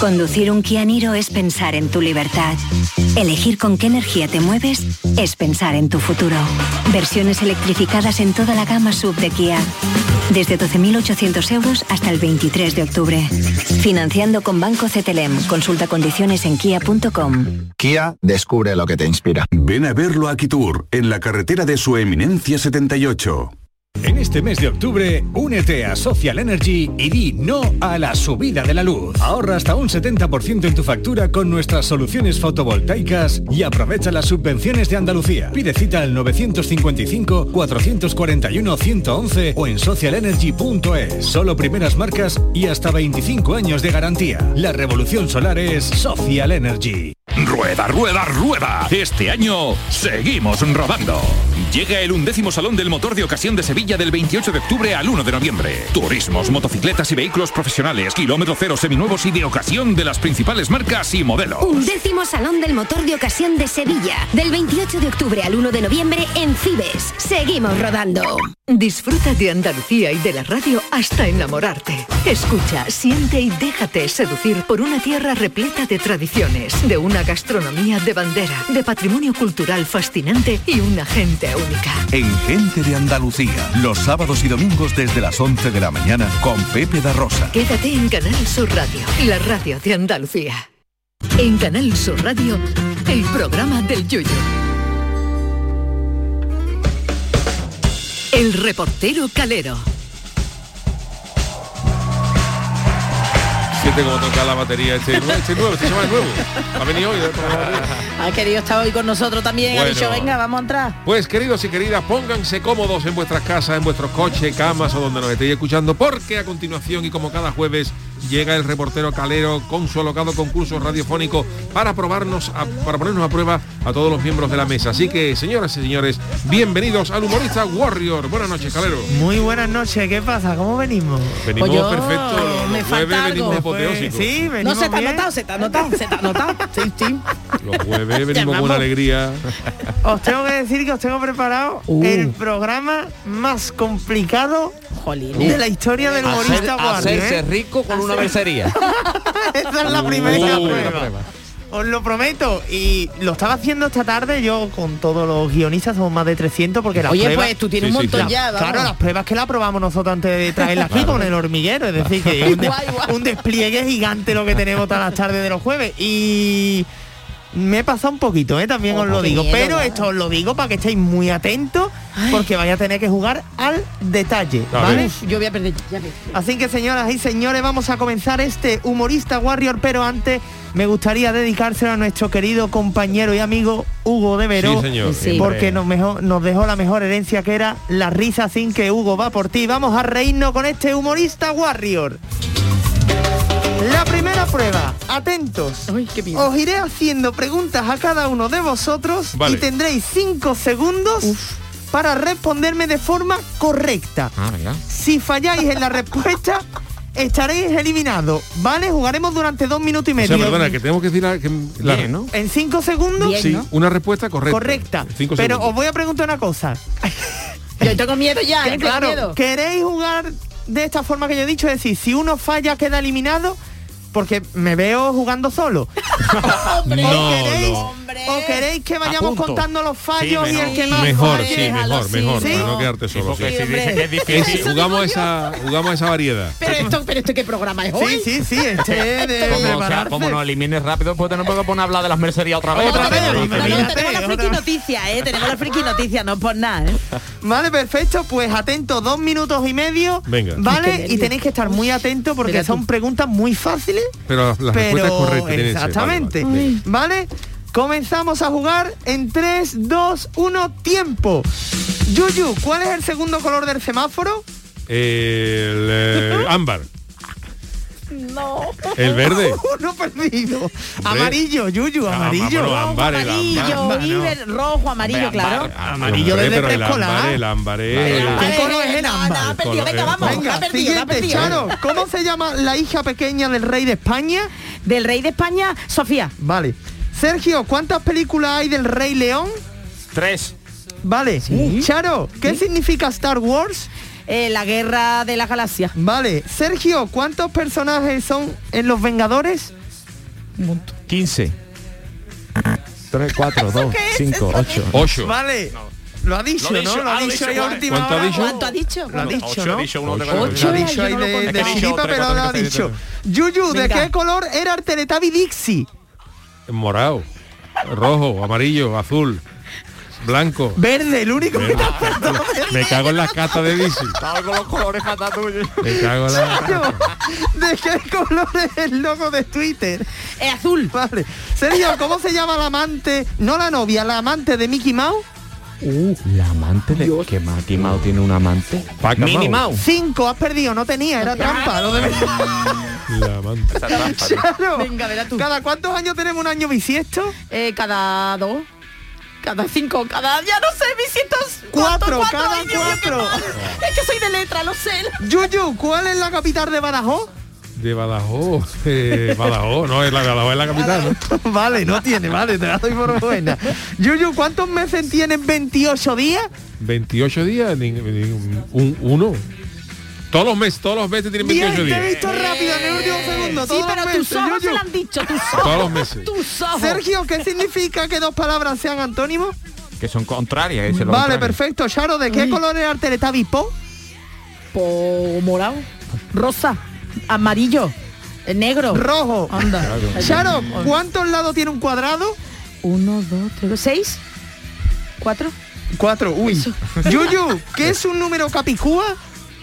Conducir un Kia Niro es pensar en tu libertad. Elegir con qué energía te mueves es pensar en tu futuro. Versiones electrificadas en toda la gama sub de Kia. Desde 12.800 euros hasta el 23 de octubre. Financiando con Banco CTLM. Consulta condiciones en kia.com. Kia descubre lo que te inspira. Ven a verlo a Quitur, en la carretera de su eminencia 78. En este mes de octubre, únete a Social Energy y di no a la subida de la luz. Ahorra hasta un 70% en tu factura con nuestras soluciones fotovoltaicas y aprovecha las subvenciones de Andalucía. Pide cita al 955-441-111 o en socialenergy.es. Solo primeras marcas y hasta 25 años de garantía. La revolución solar es Social Energy. Rueda, rueda, rueda. Este año seguimos rodando. Llega el undécimo Salón del Motor de Ocasión de Sevilla del 28 de octubre al 1 de noviembre. Turismos, motocicletas y vehículos profesionales, kilómetro cero seminuevos y de ocasión de las principales marcas y modelos. Un décimo Salón del Motor de Ocasión de Sevilla, del 28 de octubre al 1 de noviembre en Cibes. Seguimos rodando. Disfruta de Andalucía y de la radio hasta enamorarte. Escucha, siente y déjate seducir por una tierra repleta de tradiciones, de una gastronomía de bandera, de patrimonio cultural fascinante y una gente única. En Gente de Andalucía, los sábados y domingos desde las 11 de la mañana con Pepe da Rosa. Quédate en Canal Sur Radio, la radio de Andalucía. En Canal Sur Radio, el programa del Yoyo. El reportero Calero. Siente como toca la batería este, nue- este nuevo, este es nuevo. Ha venido hoy. ¿eh? Ha querido estar hoy con nosotros también. Ha Bueno. dicho, venga, vamos a entrar. Pues queridos y queridas, pónganse cómodos en vuestras casas, en vuestros coches, camas o donde nos estéis escuchando, porque a continuación y como cada jueves llega el reportero calero con su alocado concurso radiofónico para probarnos, a- para ponernos a prueba a todos los miembros de la mesa. Así que, señoras y señores, bienvenidos al humorista Warrior. Buenas noches, calero. Muy buenas noches, ¿qué pasa? ¿Cómo venimos? Venimos Pues yo- perfecto, los, me falta jueves venimos algo. apoteósicos. Sí, No venimos se te ha bien. notado, se te ha notado, se te ha notado. Sí, sí. Los jueves venimos con una alegría. Os tengo que decir que os tengo preparado Uh. el programa más complicado Jolín. de la historia del humorista Hacer- Guardia. hacerse ¿eh? rico con una mercería. Esa es la primera prueba. Os lo prometo. Y lo estaba haciendo esta tarde yo con todos los guionistas, somos más de 300 porque las Oye, pruebas... pues tú tienes Sí, un montón sí. ya, vamos. Claro, las pruebas que la probamos nosotros antes de traerla aquí con el hormiguero, es decir, que es un, de- Guay, guay. un despliegue gigante lo que tenemos todas las tardes de los jueves. Y me he pasado un poquito, ¿eh? también Oh, os lo digo. miedo, pero esto os lo digo para que estéis muy atentos, porque vais a tener que jugar al detalle, ¿vale? Uf, yo voy a perder. Ya. Así que señoras y señores, vamos a comenzar este humorista Warrior, pero antes me gustaría dedicárselo a nuestro querido compañero y amigo Hugo de Veró. Sí, señor. Sí. Porque nos, mejor- nos dejó la mejor herencia que era la risa sin que Hugo va por ti. Vamos a reírnos con este humorista Warrior. La primera prueba, atentos. Qué. Os iré haciendo preguntas a cada uno de vosotros Vale. y tendréis cinco segundos para responderme de forma correcta. Ah, venga. Si falláis en la respuesta, estaréis eliminados. ¿Vale? Jugaremos durante dos minutos y O medio. sea, perdona, que tenemos que decir la, que la- Bien, ¿no? En cinco segundos. Bien, Sí, ¿no? una respuesta correcta. Correcta. Cinco Pero segundos. os voy a preguntar una cosa. Yo tengo miedo ya, Que, ¿eh? Claro, miedo. ¿queréis jugar de esta forma que yo he dicho? Es decir, si uno falla queda eliminado, porque me veo jugando solo. Hombre, ¿O, queréis, o queréis que vayamos contando los fallos Sí, y el que más Mejor, falle? sí, mejor, mejor, ¿Sí? para no quedarte solo. porque sí. si hombre. dice que es Es- difícil. Eso jugamos, esa, jugamos esa variedad. Pero esto, pero esto qué programa es hoy. Sí, sí, sí, este de Como, o sea, como nos elimines rápido, pues tenemos que poner a hablar de las mercerías otra vez. Otra vez, No, no, tenemos la friki noticia, ¿eh? Tenemos la friki noticia, no por nada, ¿eh? Vale, perfecto. Pues atento, dos minutos y medio. Venga. Vale, y tenéis que estar muy atentos porque son preguntas muy fáciles. Pero las, las pero ser. Vale, exactamente. vale. Vale, comenzamos a jugar en 3, 2, 1, tiempo. Yuyu, ¿cuál es el segundo color del semáforo? El eh, ámbar. No. El verde. Uno perdido. Amarillo, Yuyu, Ah, amarillo. ámbar, el Amarillo, ámbar. Iber, rojo, amarillo, claro. Amarillo Hombre, desde el preescolar. ámbar, el ámbar es- ¿Qué Vale, color es el no, ámbar? ha perdido, venga, vamos. Venga, ha perdido, ha siguiente, perdido. Charo. ¿Cómo se llama la hija pequeña del rey de España? Del rey de España, Sofía. Vale. Sergio, ¿cuántas películas hay del Rey León? Tres. Vale. Charo, ¿qué significa Star Wars? Eh, la guerra de la galaxia. Vale. Sergio, ¿cuántos personajes son en Los Vengadores? 15. 3, 4, 2, qué es? 5, ¿Eso 8. Ocho. Vale. Lo ha dicho, Lo ha dicho, ¿no? Lo ha dicho ahí última ¿Cuánto ha dicho? ¿Cuánto ha dicho? Lo ha dicho, Ocho, ¿no? ha dicho uno de Ocho. Lo ha dicho ahí de, chiripa, pero lo ha dicho. Yuyu, ¿de qué color era el Teletubby Dixie? Morado. Rojo, amarillo, azul. Blanco. Verde, el único que te ha Me cago en las cartas de bici. Estaba con los colores fatal tuyos. Me cago en ¿De qué color es el logo de Twitter? Es azul. Vale. Sergio, ¿cómo se llama la amante? No la novia, la amante de Mickey Mouse. Uh, la amante de... ¿Qué Mickey Mouse tiene un amante? Paca Minnie Mouse. Mouse. Cinco, has perdido, no tenía, era trampa. Lo de... La amante. Venga, verás tú. ¿Cada cuántos años tenemos un año bisiesto? Eh, cada dos. Cada cinco, cada... Ya no sé, visitos. Cuatro, cada Ay, Dios cuatro. mal. Es que soy de letra, lo sé. Yuyu, ¿cuál es la capital de Badajoz? De Badajoz. Eh, Badajoz, no, es la Badajoz es la capital, ¿no? vale, no tiene, vale, te la doy por buena. Yuyu, ¿cuántos meses tienen 28 días? 28 días, ni- ni- un, uno. Todos los meses, todos los meses tienen Bien, 28 te he días. visto rápido en el último segundo. Sí, todos pero los tus meses, ojos Yuyu. se lo han dicho, tus ojos. Todos los meses. Tus ojos. Sergio, ¿qué significa que dos palabras sean antónimos? Que son contrarias. Vale, contrario. perfecto. Charo, ¿de qué Uy. color era el Teletubby Po? Morado. Rosa. Amarillo. eh, Negro. Rojo. Anda. Charo, ¿cuántos lados tiene un cuadrado? Uno, dos, tres, seis. Cuatro. Cuatro, uy. Yuyu, ¿qué es un número capicúa?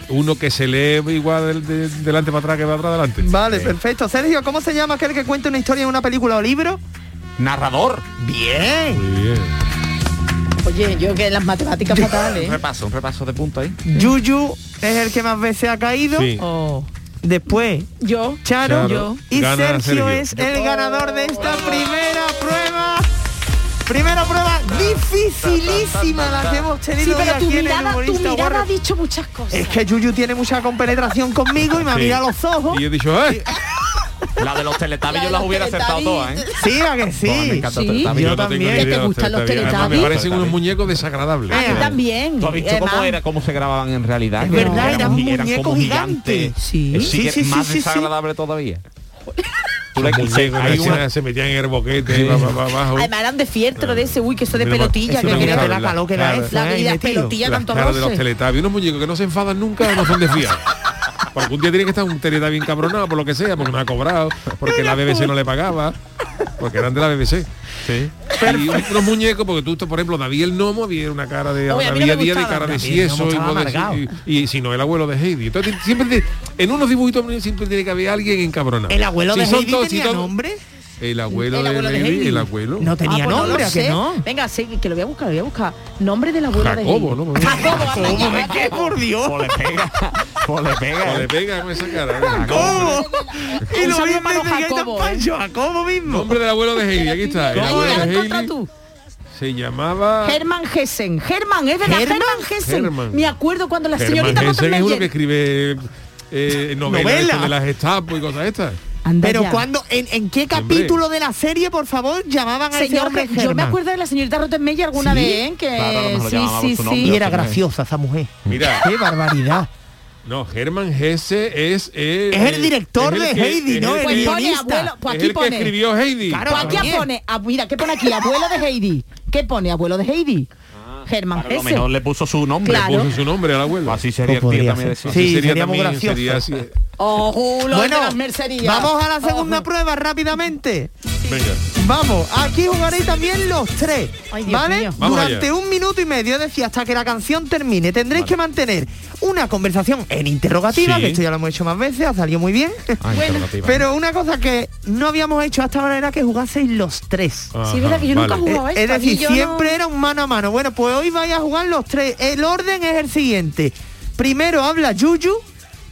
Uno que se lee igual del- de, delante para atrás que va atrás adelante. Vale, perfecto. Sergio, ¿cómo se llama aquel que cuenta una historia en una película o libro? Narrador. Bien. Muy bien. Oye, yo que las matemáticas Un fatales. repaso, un repaso de punto ahí. Yuyu es el que más veces ha caído. Sí. Oh. Después, Yo. Charo. Charo. Y Sergio, Sergio. es el ganador de esta primera prueba. Primera prueba dificilísima la que hemos tenido Sí, pero tu mirada, tu mirada ha dicho muchas cosas. Es que Yuyu tiene mucha compenetración conmigo y me ha Sí. mirado los ojos. Y yo he dicho, ¡ay! La de los teletubbies yo las hubiera acertado todas, ¿eh? Sí, a que sí. Me encanta Sí. Yo tengo también. ni ¿Que te gustan los Teletubbies. Además, Me parecen unos muñecos desagradables. A mí también. ¿Tú has visto cómo, era, cómo se grababan en realidad? Es Que verdad, eran gi- muñecos como gigantes. Sí. Sí, Sí, que sí, es más sí, sí, sí. desagradable todavía. Tú le- muñecos, hay una- se metían en el boquete, para abajo. Además eran de fieltro de ese, uy, que eso de Mira, pelotilla. eso que quería- gustaba, la la- calor que claro. eso, La vida es pelotilla tanto caras de los roce. teletubbies. Unos muñecos que no se enfadan nunca no son de fiar. Porque un día tiene que estar un teletubby encabronado por lo que sea, porque no ha cobrado, porque la BBC no le pagaba, porque eran de la BBC. Sí. Y un- unos muñecos, porque tú, por ejemplo, David el Gnomo había una cara de Oye, no día de cara de David sieso y, y, y si no el abuelo de Heidi. Entonces siempre en unos dibujitos siempre tiene que haber alguien encabronado. ¿El abuelo Si de Heidi todos- si tenía todos- nombre? El abuelo, El abuelo de, de Heidi, Heidi. el abuelo. No tenía Ah, pues nombre, lo ¿a que no? Venga, sí, que lo voy a buscar, lo voy a buscar. Nombre del abuelo de Jacobo, Heidi. ¿no? Jacobo, ¿Cómo? ¿De qué, por Dios? O le pega. O le pega. O le pega con esa cara. venga. ¿Cómo? Y Un lo saludo mismo de Jacobo, ¿eh? Pancho, Jacobo mismo. Nombre del abuelo de Heidi, aquí está. El abuelo de tú. se llamaba... Germán Gessen. Germán, es verdad, Gessen. Germán. Me acuerdo cuando la Germán señorita Jensen es uno que escribe eh, novelas Novela. estas de las Gestapo y cosas estas. Anda Pero ya. cuando, en, en qué capítulo de la serie, por favor, llamaban a ese Señor, hombre yo me acuerdo de la señorita Rottenmeier alguna ¿Sí? vez, ¿eh? que Claro, sí, sí, nombre. sí. Y era graciosa esa mujer. Mira. Qué barbaridad. No, Germán Hesse es... eh, Es el eh, director es el de que- Heidi, es ¿no? el El Pues que- pone guionista. abuelo, pues es aquí el que pone. escribió Heidi. Claro, Pues aquí pone, ah, mira, ¿qué pone aquí? Abuelo de Heidi. ¿Qué pone? Abuelo de Heidi. Germán A lo mejor le puso su nombre. Claro. Puso su nombre al abuelo. Así sería Pues también. ser. Sí, Así sería muy también, gracioso. sería así. Lo Bueno, de las mercerías. vamos a la segunda Ojo. prueba rápidamente. Venga. Vamos, aquí jugaréis también los tres, Ay, Dios ¿vale? mío. Vamos Durante allá. un minuto y medio, es decir, hasta que la canción termine, tendréis que mantener una conversación en interrogativa, Sí. que esto ya lo hemos hecho más veces, ha salido muy bien. Ah, interrogativa. Pero una cosa que no habíamos hecho hasta ahora era que jugaseis los tres. Sí, es verdad que yo nunca he vale. jugado Eh, esto. es decir, yo siempre no- era un mano a mano. Bueno, pues hoy vais a jugar los tres. El orden es el siguiente. Primero habla Yuyu,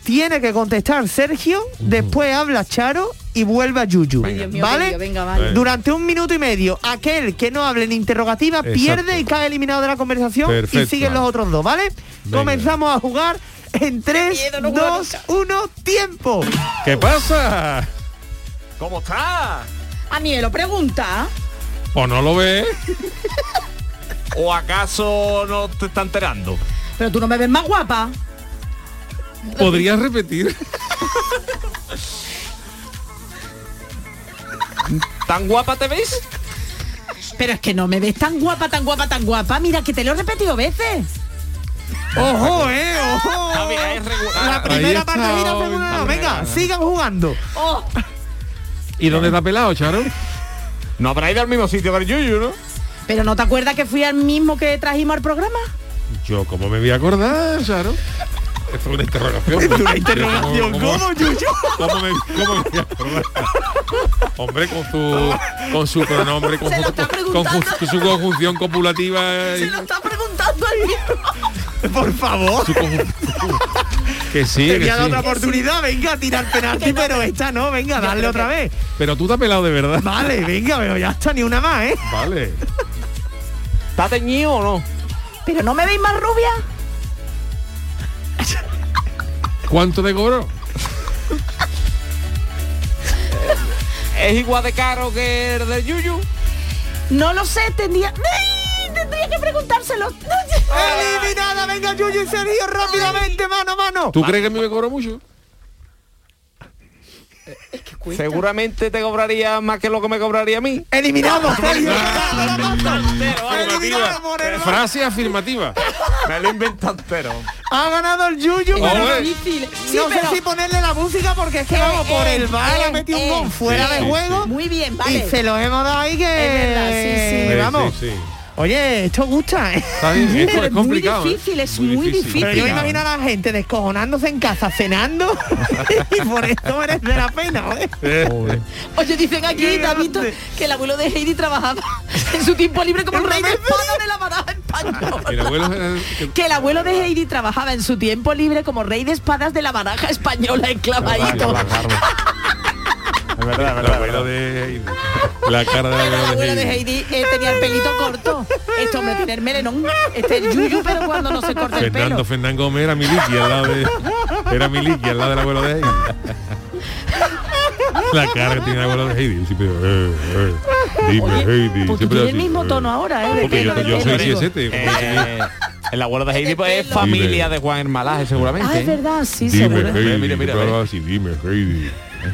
tiene que contestar Sergio, después habla Charo y vuelve a Yuyu. ¿Vale? venga. Durante un minuto y medio, aquel que no hable en interrogativa Exacto. pierde y cae eliminado de la conversación y siguen los otros dos, ¿vale? Venga. Comenzamos a jugar en 3, miedo, no juego 2, 1, tiempo. ¿Qué pasa? ¿Cómo está? Anielo, pregunta. ¿O no lo ves? ¿O acaso no te está enterando? Pero tú no me ves más guapa. ¿Podrías repetir? ¿Tan guapa te ves? Pero es que no me ves tan guapa, tan guapa, tan guapa. Mira, que te lo he repetido veces. Ojo, eh, ojo. Es regular. La primera está, parte segunda no. Venga, sigan jugando. Oh, ¿Y dónde está pelado, Charo? No habrá ido al mismo sitio que el Yuyu, ¿no? pero ¿no te acuerdas que fui al mismo que trajimos al programa? Yo, ¿cómo me voy a acordar, Charo? Es una interrogación. Es una interrogación. ¿Cómo, Yuyu? ¿Cómo me, cómo me a acordar? Hombre, con su, con su pronombre, con, Se lo su, está con preguntando. ju- su conjunción copulativa. y- Se lo está preguntando al mismo. Por favor. su. Que sí, Te que sí. otra oportunidad, venga a tirar penalti, pero esta no, venga, dale otra vez. Pero tú te has pelado de verdad. Vale, venga, pero ya está, ni una más, ¿eh? Vale. ¿Está teñido o no? Pero no me veis más rubia. ¿Cuánto te cobró? ¿Es igual de caro que el del Yuyu? No lo sé, tendría... ¡Ay! Tendría que preguntárselo. Eliminada, venga, Yuyu y Sergio, rápidamente, mano a mano. ¿Tú crees que a mí me cobró mucho? Seguramente te cobraría más que lo que me cobraría a mí. Eliminado, Sergio. Frase afirmativa. Me lo invento entero. Ha ganado el Yuyu. Pero Difícil. Sí, no pero- sé si ponerle la música porque es que vamos por el bar, eh, ha metido un eh, gol fuera sí, de sí, juego. Muy bien, Y vale. se los hemos dado ahí que... Es verdad, sí, sí. Sí, Vamos. Oye, esto gusta, ¿eh? Está bien, es, es es muy complicado. ¿eh? difícil, es muy difícil. Pero yo me imagino a la gente descojonándose en casa cenando y por eso merece la pena, ¿eh? Oye, dicen aquí, David, que el abuelo de Heidi trabajaba en su tiempo libre como el rey de espada de la baraja española. El abuelo Que el abuelo de Heidi trabajaba en su tiempo libre como rey de espadas de la baraja española enclavadito. Es verdad, el abuelo de Heidi. La cara del El abuelo abuelo de de Heidi. Eh, tenía el pelito corto. Este hombre tiene el melenón. Este es yuyu, pero cuando no se corta el pelo. Fernando Fernán Gómez era Miliki al lado de era Miliki al lado del abuelo de Heidi. La cara que tiene el abuelo de Heidi. Siempre, eh, eh, dime Heidi. Pues tienes el mismo eh. tono ahora, ¿eh? De Porque pelo, yo, de yo soy pelo. 17. Eh, el abuelo de Heidi pues, es familia de Juan Hermalaje seguramente. Ah, es verdad, sí, Dime seguro. Heidi. Mira, mira, mira. así, dime Heidi.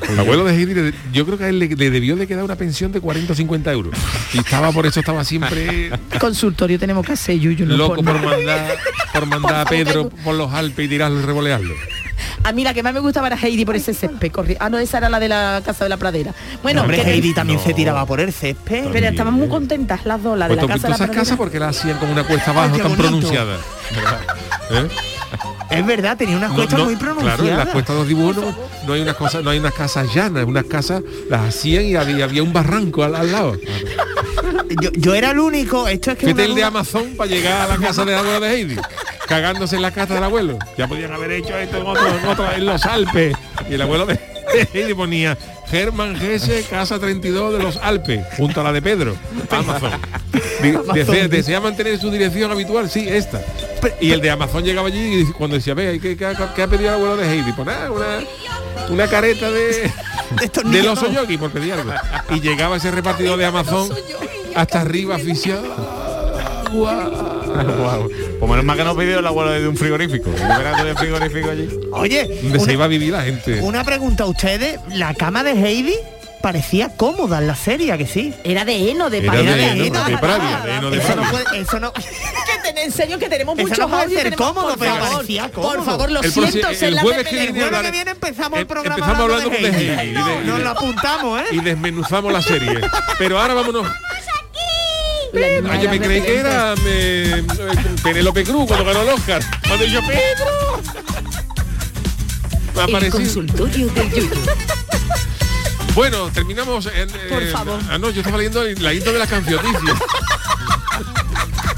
El abuelo de Heidi, le- yo creo que a él le, le debió de quedar una pensión de 40 o 50 euros. Y estaba por eso estaba siempre Consultorio tenemos que hacer, yuyu. no loco por por mandar por mandar a Pedro por los Alpes y tirarlo y revolearlo. A mí la que más me gustaba era Heidi por ese césped. corri- Ah, no, esa era la de la Casa de la Pradera. Bueno, Hombre, que- Heidi también se tiraba por el césped. pero estaban muy contentas las dos, la de Pues la Casa de la Pradera. casas porque la hacían con una cuesta abajo tan bonito. pronunciada. ¿Eh? Es verdad, tenía unas cuestas no, muy claro, pronunciadas. en las cuestas de los dibujos no, no hay unas cosas, no hay unas casas llanas, unas casas las hacían y había, había un barranco al, al lado. yo, yo era el único, esto es que Fíjate una el de Amazon para llegar a la casa del abuelo de Heidi, cagándose en la casa del abuelo. Ya podían haber hecho esto en, otro- en otro- en los Alpes. Y el abuelo de Heidi ponía Germán Gese, casa 32 de los Alpes, junto a la de Pedro. Amazon. Desea, desea mantener su dirección habitual, sí, esta. Y el de Amazon llegaba allí y cuando decía, ve, ¿qué, qué, ha- qué ha pedido el abuelo de Heidi? Pues nada, una, una careta de, del oso yogi, por pedir algo. Y llegaba ese repartidor de Amazon hasta arriba aficionado. Guau. Pues menos mal que no pidió el abuelo de un frigorífico. Tenido frigorífico allí. Oye, Donde se una, iba a vivir la gente. una pregunta a ustedes, la cama de Heidi parecía cómoda en la serie, ¿a que sí. Era de heno, de Era de heno, heno, de Pravia, de heno de Eso no Pravia. puede, eso no, Que ten- en serio que tenemos muchos no audios, ser tenemos- cómodo, por pero favor, parecía cómodo. Por favor, lo El siento, el la jueves Pepe que viene el que viene empezamos el Em- programa empezamos hablando de de de- Nos de- lo apuntamos, ¿eh? Y desmenuzamos la serie. Pero ahora vámonos. Ay, yo me creí que era eh, eh, Penélope Cruz cuando ganó el Oscar. Cuando yo Pedro. Me El consultorio del Yuyu. Bueno, terminamos en. Por eh, favor. Ah, no, yo estaba leyendo la intro de la cancionicias.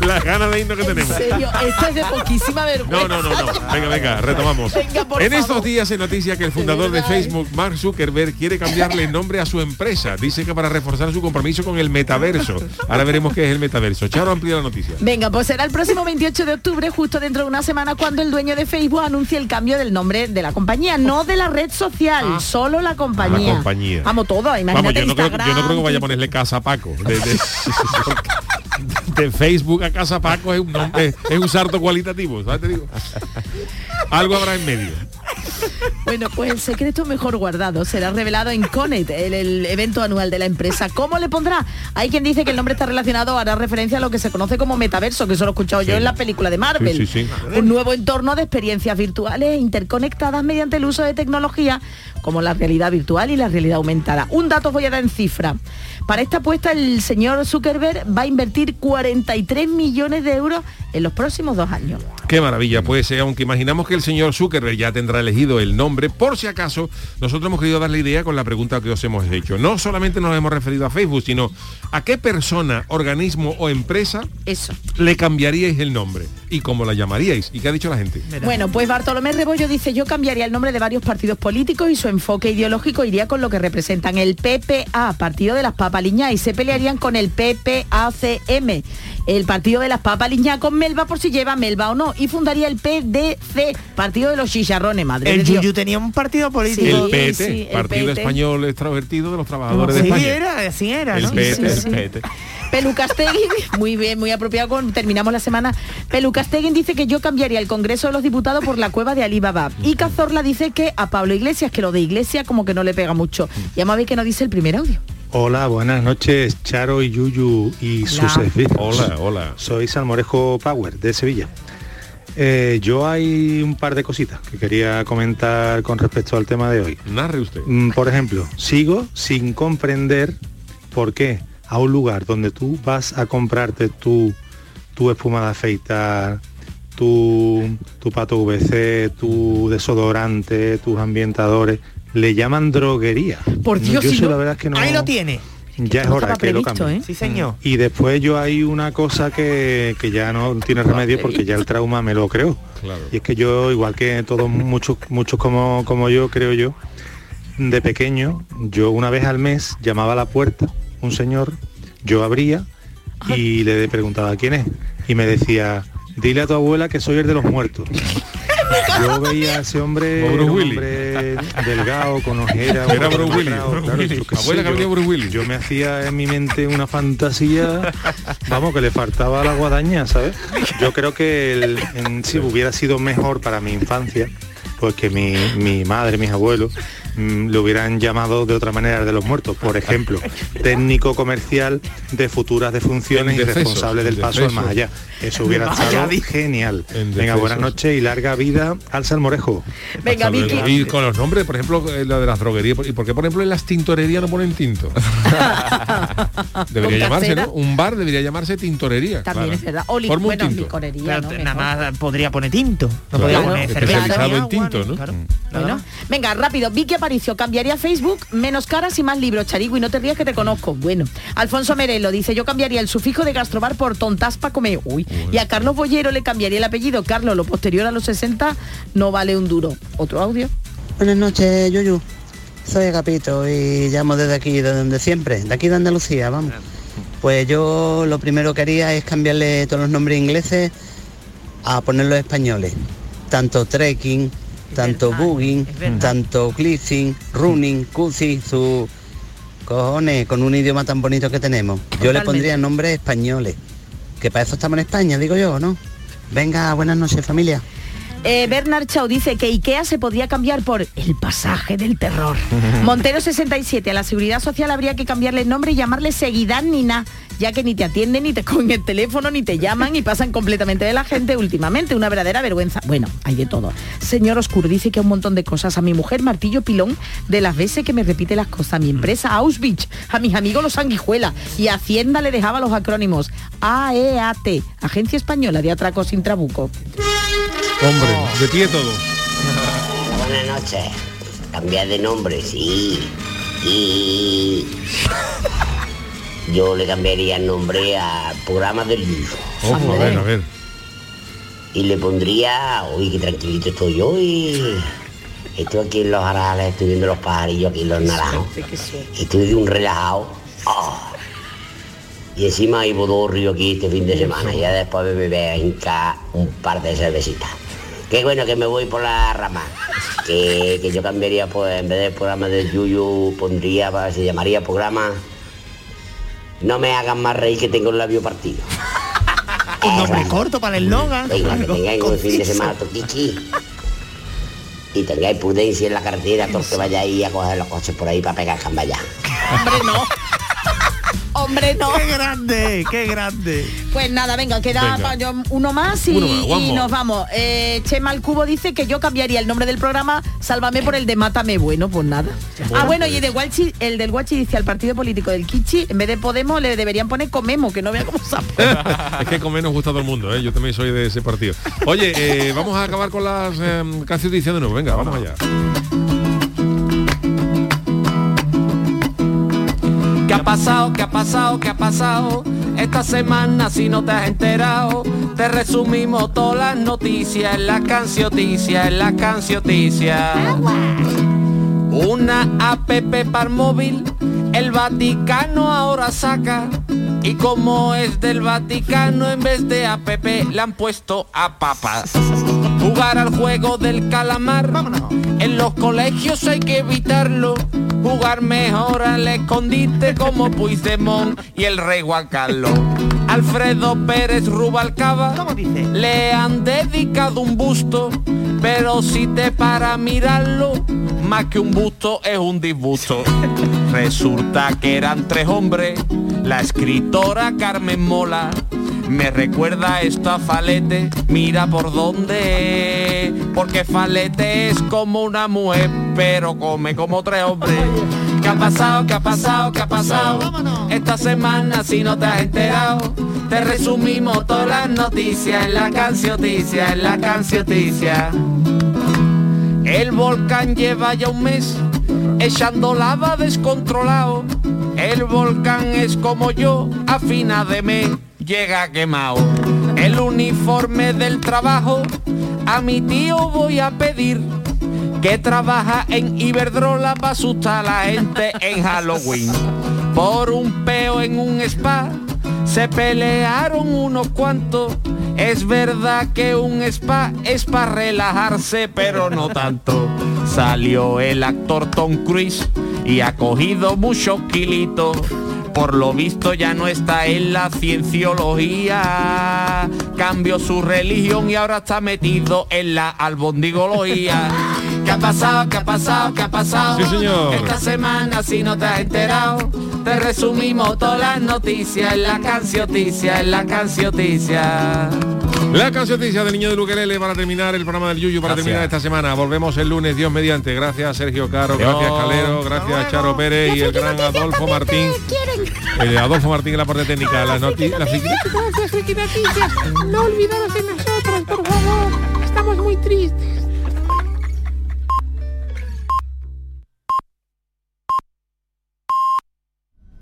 Las ganas de irnos que En tenemos. serio, esto es de poquísima vergüenza. No, no, no, no. Venga, venga, retomamos. Venga, por en favor. estos días se noticia que el fundador de ¿eh? Facebook, Mark Zuckerberg, quiere cambiarle el nombre a su empresa. Dice que para reforzar su compromiso con el metaverso. Ahora veremos qué es el metaverso. Charo amplía la noticia. Venga, pues será el próximo 28 de octubre, justo dentro de una semana, cuando el dueño de Facebook anuncie el cambio del nombre de la compañía, no de la red social, solo la compañía. La compañía. Vamos todo, imagínate Vamos, yo no, creo, yo no creo que vaya a ponerle casa a Paco. De, de- Facebook a casa Paco es un nombre, es un salto cualitativo, ¿sabes? Te digo. Algo habrá en medio. Bueno, pues el secreto mejor guardado será revelado en Connect, el, el evento anual de la empresa. ¿Cómo le pondrá? Hay quien dice que el nombre está relacionado, hará referencia a lo que se conoce como metaverso, que eso lo he escuchado yo en la película de Marvel. Sí, sí, sí. Un nuevo entorno de experiencias virtuales interconectadas mediante el uso de tecnología como la realidad virtual y la realidad aumentada. Un dato os voy a dar en cifra. Para esta apuesta el señor Zuckerberg va a invertir 43 millones de euros en los próximos dos años. Qué maravilla, pues eh, aunque imaginamos que el señor Zuckerberg ya tendrá elegido el nombre, por si acaso, nosotros hemos querido darle idea con la pregunta que os hemos hecho. No solamente nos hemos referido a Facebook, sino a qué persona, organismo o empresa Eso. le cambiaríais el nombre y cómo la llamaríais. ¿Y qué ha dicho la gente? Bueno, pues Bartolomé Rebollo dice, yo cambiaría el nombre de varios partidos políticos y su enfoque ideológico iría con lo que representan el PPA, Partido de las Papaliñas, y se pelearían con el PPACM, el Partido de las Papaliñas con Melba por si lleva Melba o no, y fundaría el PDC, Partido de los Chicharrones, madre El de Dios. Yuyu tenía un partido político. el PT, sí, el Partido PT. Español Extrovertido de los Trabajadores Sí, de España. era, así era, El ¿no? PT, sí, el sí. PT. Pelucastegui, muy bien, muy apropiado con terminamos la semana. Pelucastegui dice que yo cambiaría el Congreso de los Diputados por la cueva de Alibaba. Y Cazorla dice que a Pablo Iglesias, que lo de Iglesia como que no le pega mucho. Y vamos a ver que nos dice el primer audio. Hola, buenas noches, Charo y Yuyu y sus Hola. servicios. Hola, hola. Soy Salmorejo Power de Sevilla. Eh, yo hay un par de cositas que quería comentar con respecto al tema de hoy. Narre usted. Mm, Por ejemplo, sigo sin comprender por qué a un lugar donde tú vas a comprarte tu, tu espuma de afeitar, tu, tu pato VC, tu desodorante, tus ambientadores, le llaman droguería. Por Dios, yo si eso no- la verdad es que no. ahí lo tiene. Ya es hora que lo previsto, cambie. ¿eh? Sí, señor. Y después yo hay una cosa que, que ya no tiene remedio porque ya el trauma me lo creó. Y es que yo, igual que todos muchos, muchos como, como yo, creo yo, de pequeño, yo una vez al mes llamaba a la puerta un señor, yo abría y le preguntaba quién es. Y me decía, dile a tu abuela que soy el de los muertos. Yo veía a ese hombre, un hombre delgado, con ojeras. Era qué sé, Abuela que Bruce Willis. Yo me hacía en mi mente una fantasía, vamos, que le faltaba la guadaña, ¿sabes? Yo creo que el- en- si hubiera sido mejor para mi infancia, pues que mi, mi madre, mis abuelos, mm, le hubieran llamado de otra manera de los muertos. Por ejemplo, técnico comercial de futuras defunciones y responsable del paso al más allá. Eso hubiera estado genial. Venga, buenas noches y larga vida al salmorejo. Venga. Vicky. Y con los nombres, por ejemplo, eh, lo de las droguerías. ¿Y por qué, por ejemplo, en las tintorerías no ponen tinto? debería llamarse, casera. ¿no? Un bar debería llamarse tintorería. También claro. es verdad. O Forma bueno, tinto. licorería, ¿no? Pero nada más podría poner tinto. No Claro, podría poner cerveza. especializado en tinto, ¿no? claro. Bueno, venga, rápido. Vicky Aparicio, cambiaría Facebook, menos caras y más libros, Charigo, y no te rías que te conozco. Bueno, Alfonso Merelo dice, yo cambiaría el sufijo de gastrobar por tontas para comer. Uy. Y a Carlos Bollero le cambiaría el apellido. Carlos, lo posterior a los 60 no vale un duro. Otro audio. Buenas noches, Yuyu. Soy Agapito y llamo desde aquí, de donde siempre, de aquí de Andalucía, vamos. Pues yo lo primero que haría es cambiarle todos los nombres ingleses a ponerlos españoles. Tanto trekking, tanto bugging, tanto cliffing, running, cusi, su cojones, con un idioma tan bonito que tenemos. Yo le pondría nombres españoles, que para eso estamos en España, digo yo, ¿no? Venga, buenas noches familia. Eh, Bernard Chau dice que IKEA se podría cambiar por el pasaje del terror. Montero 67, a la seguridad social habría que cambiarle el nombre y llamarle Seguidad Nina, ya que ni te atienden, ni te cogen el teléfono, ni te llaman y pasan completamente de la gente últimamente. Una verdadera vergüenza. Bueno, hay de todo. Señor Oscuro dice que un montón de cosas. A mi mujer, martillo pilón, de las veces que me repite las cosas. A mi empresa, Auschwitz. A mis amigos, los sanguijuelas. Y a Hacienda le dejaba los acrónimos. AEAT, Agencia Española de Atracos sin Trabuco. Hombre, de pie todo. Buenas noches. Cambiar de nombre, sí. Y yo le cambiaría el nombre al programa del Yuyu. Ojo, a ver, a ver. Y le pondría, uy, qué tranquilito estoy yo y estoy aquí en los arales, estoy viendo los pajarillos aquí en los naranjos. Estoy de un relajado. Ah. Y encima hay bodorrio aquí este fin de semana. Ya después me bebé a hincar un par de cervecitas. Qué bueno que me voy por la rama. Que, que yo cambiaría, pues, en vez del programa del Yuyu, pondría, pues, se llamaría programa No me hagan más reír que tengo el labio partido. Un nombre corto para el eslogan. Venga, que tengáis un fin de semana toquichi. Y tengáis prudencia en la carretera, todos que vayáis a coger los coches por ahí para pegar cambaya. Hombre, no. Hombre, no. ¡Qué grande! ¡Qué grande! Pues nada, venga, queda Venga. uno más y, Uno más, one y more. nos vamos. Eh, Chema el Cubo dice que yo cambiaría el nombre del programa Sálvame por el de Mátame Bueno, pues nada. ah, bueno, y el, de Guachi, el del Guachi dice al partido político del Kichi, en vez de Podemos le deberían poner Comemo, que no vea cómo es que comer nos gusta a todo el mundo, ¿eh? yo también soy de ese partido. Oye, eh, vamos a acabar con las eh, canciones de nuevo. Venga, vamos allá. Pasado? ¿Qué ha pasado? ¿Qué ha pasado? Esta semana si no te has enterado, te resumimos todas las noticias en la cancioticia, en la cancioticia. Una app para móvil, el Vaticano ahora saca. Y como es del Vaticano, en vez de app le han puesto a papas. Jugar al juego del calamar, en los colegios hay que evitarlo. Jugar mejor al escondite como Puigdemont y el rey Juan Carlos. Alfredo Pérez Rubalcaba le han dedicado un busto, pero si te para mirarlo, más que un busto es un disgusto. Resulta que eran tres hombres, la escritora Carmen Mola. Me recuerda esto a Falete, mira por dónde, porque Falete es como una mujer, pero come como tres hombres. ¿Qué ha pasado? ¿Qué ha pasado? ¿Qué ha pasado? Esta semana si no te has enterado, te resumimos todas las noticias en la cancioticia, en la cancioticia. El volcán lleva ya un mes echando lava descontrolado. El volcán es como yo, a fina de mes llega quemado. El uniforme del trabajo, a mi tío voy a pedir que trabaja en Iberdrola para asustar a la gente en Halloween. Por un peo en un spa se pelearon unos cuantos. Es verdad que un spa es para relajarse, pero no tanto. Salió el actor Tom Cruise y ha cogido muchos kilitos. Por lo visto ya no está en la cienciología. Cambió su religión y ahora está metido en la albondigología. ¿Qué ha pasado? ¿Qué ha pasado? ¿Qué ha pasado? Sí, señor. Esta semana si no te has enterado, te resumimos todas las noticias en la cancioticia, en la cancioticia. La cancioticia del niño de Luquelele para terminar el programa del Yuyu, para Gracias. terminar esta semana. Volvemos el lunes, Dios mediante. Gracias Sergio Caro, Adiós. gracias Calero, gracias Charo Pérez y el gran Adolfo Martín. Eh, Adolfo Martín en la parte técnica. Las noticias, las friki- Gracias, Friki Noticias. No olvidaros de nosotros, por favor. Estamos muy tristes.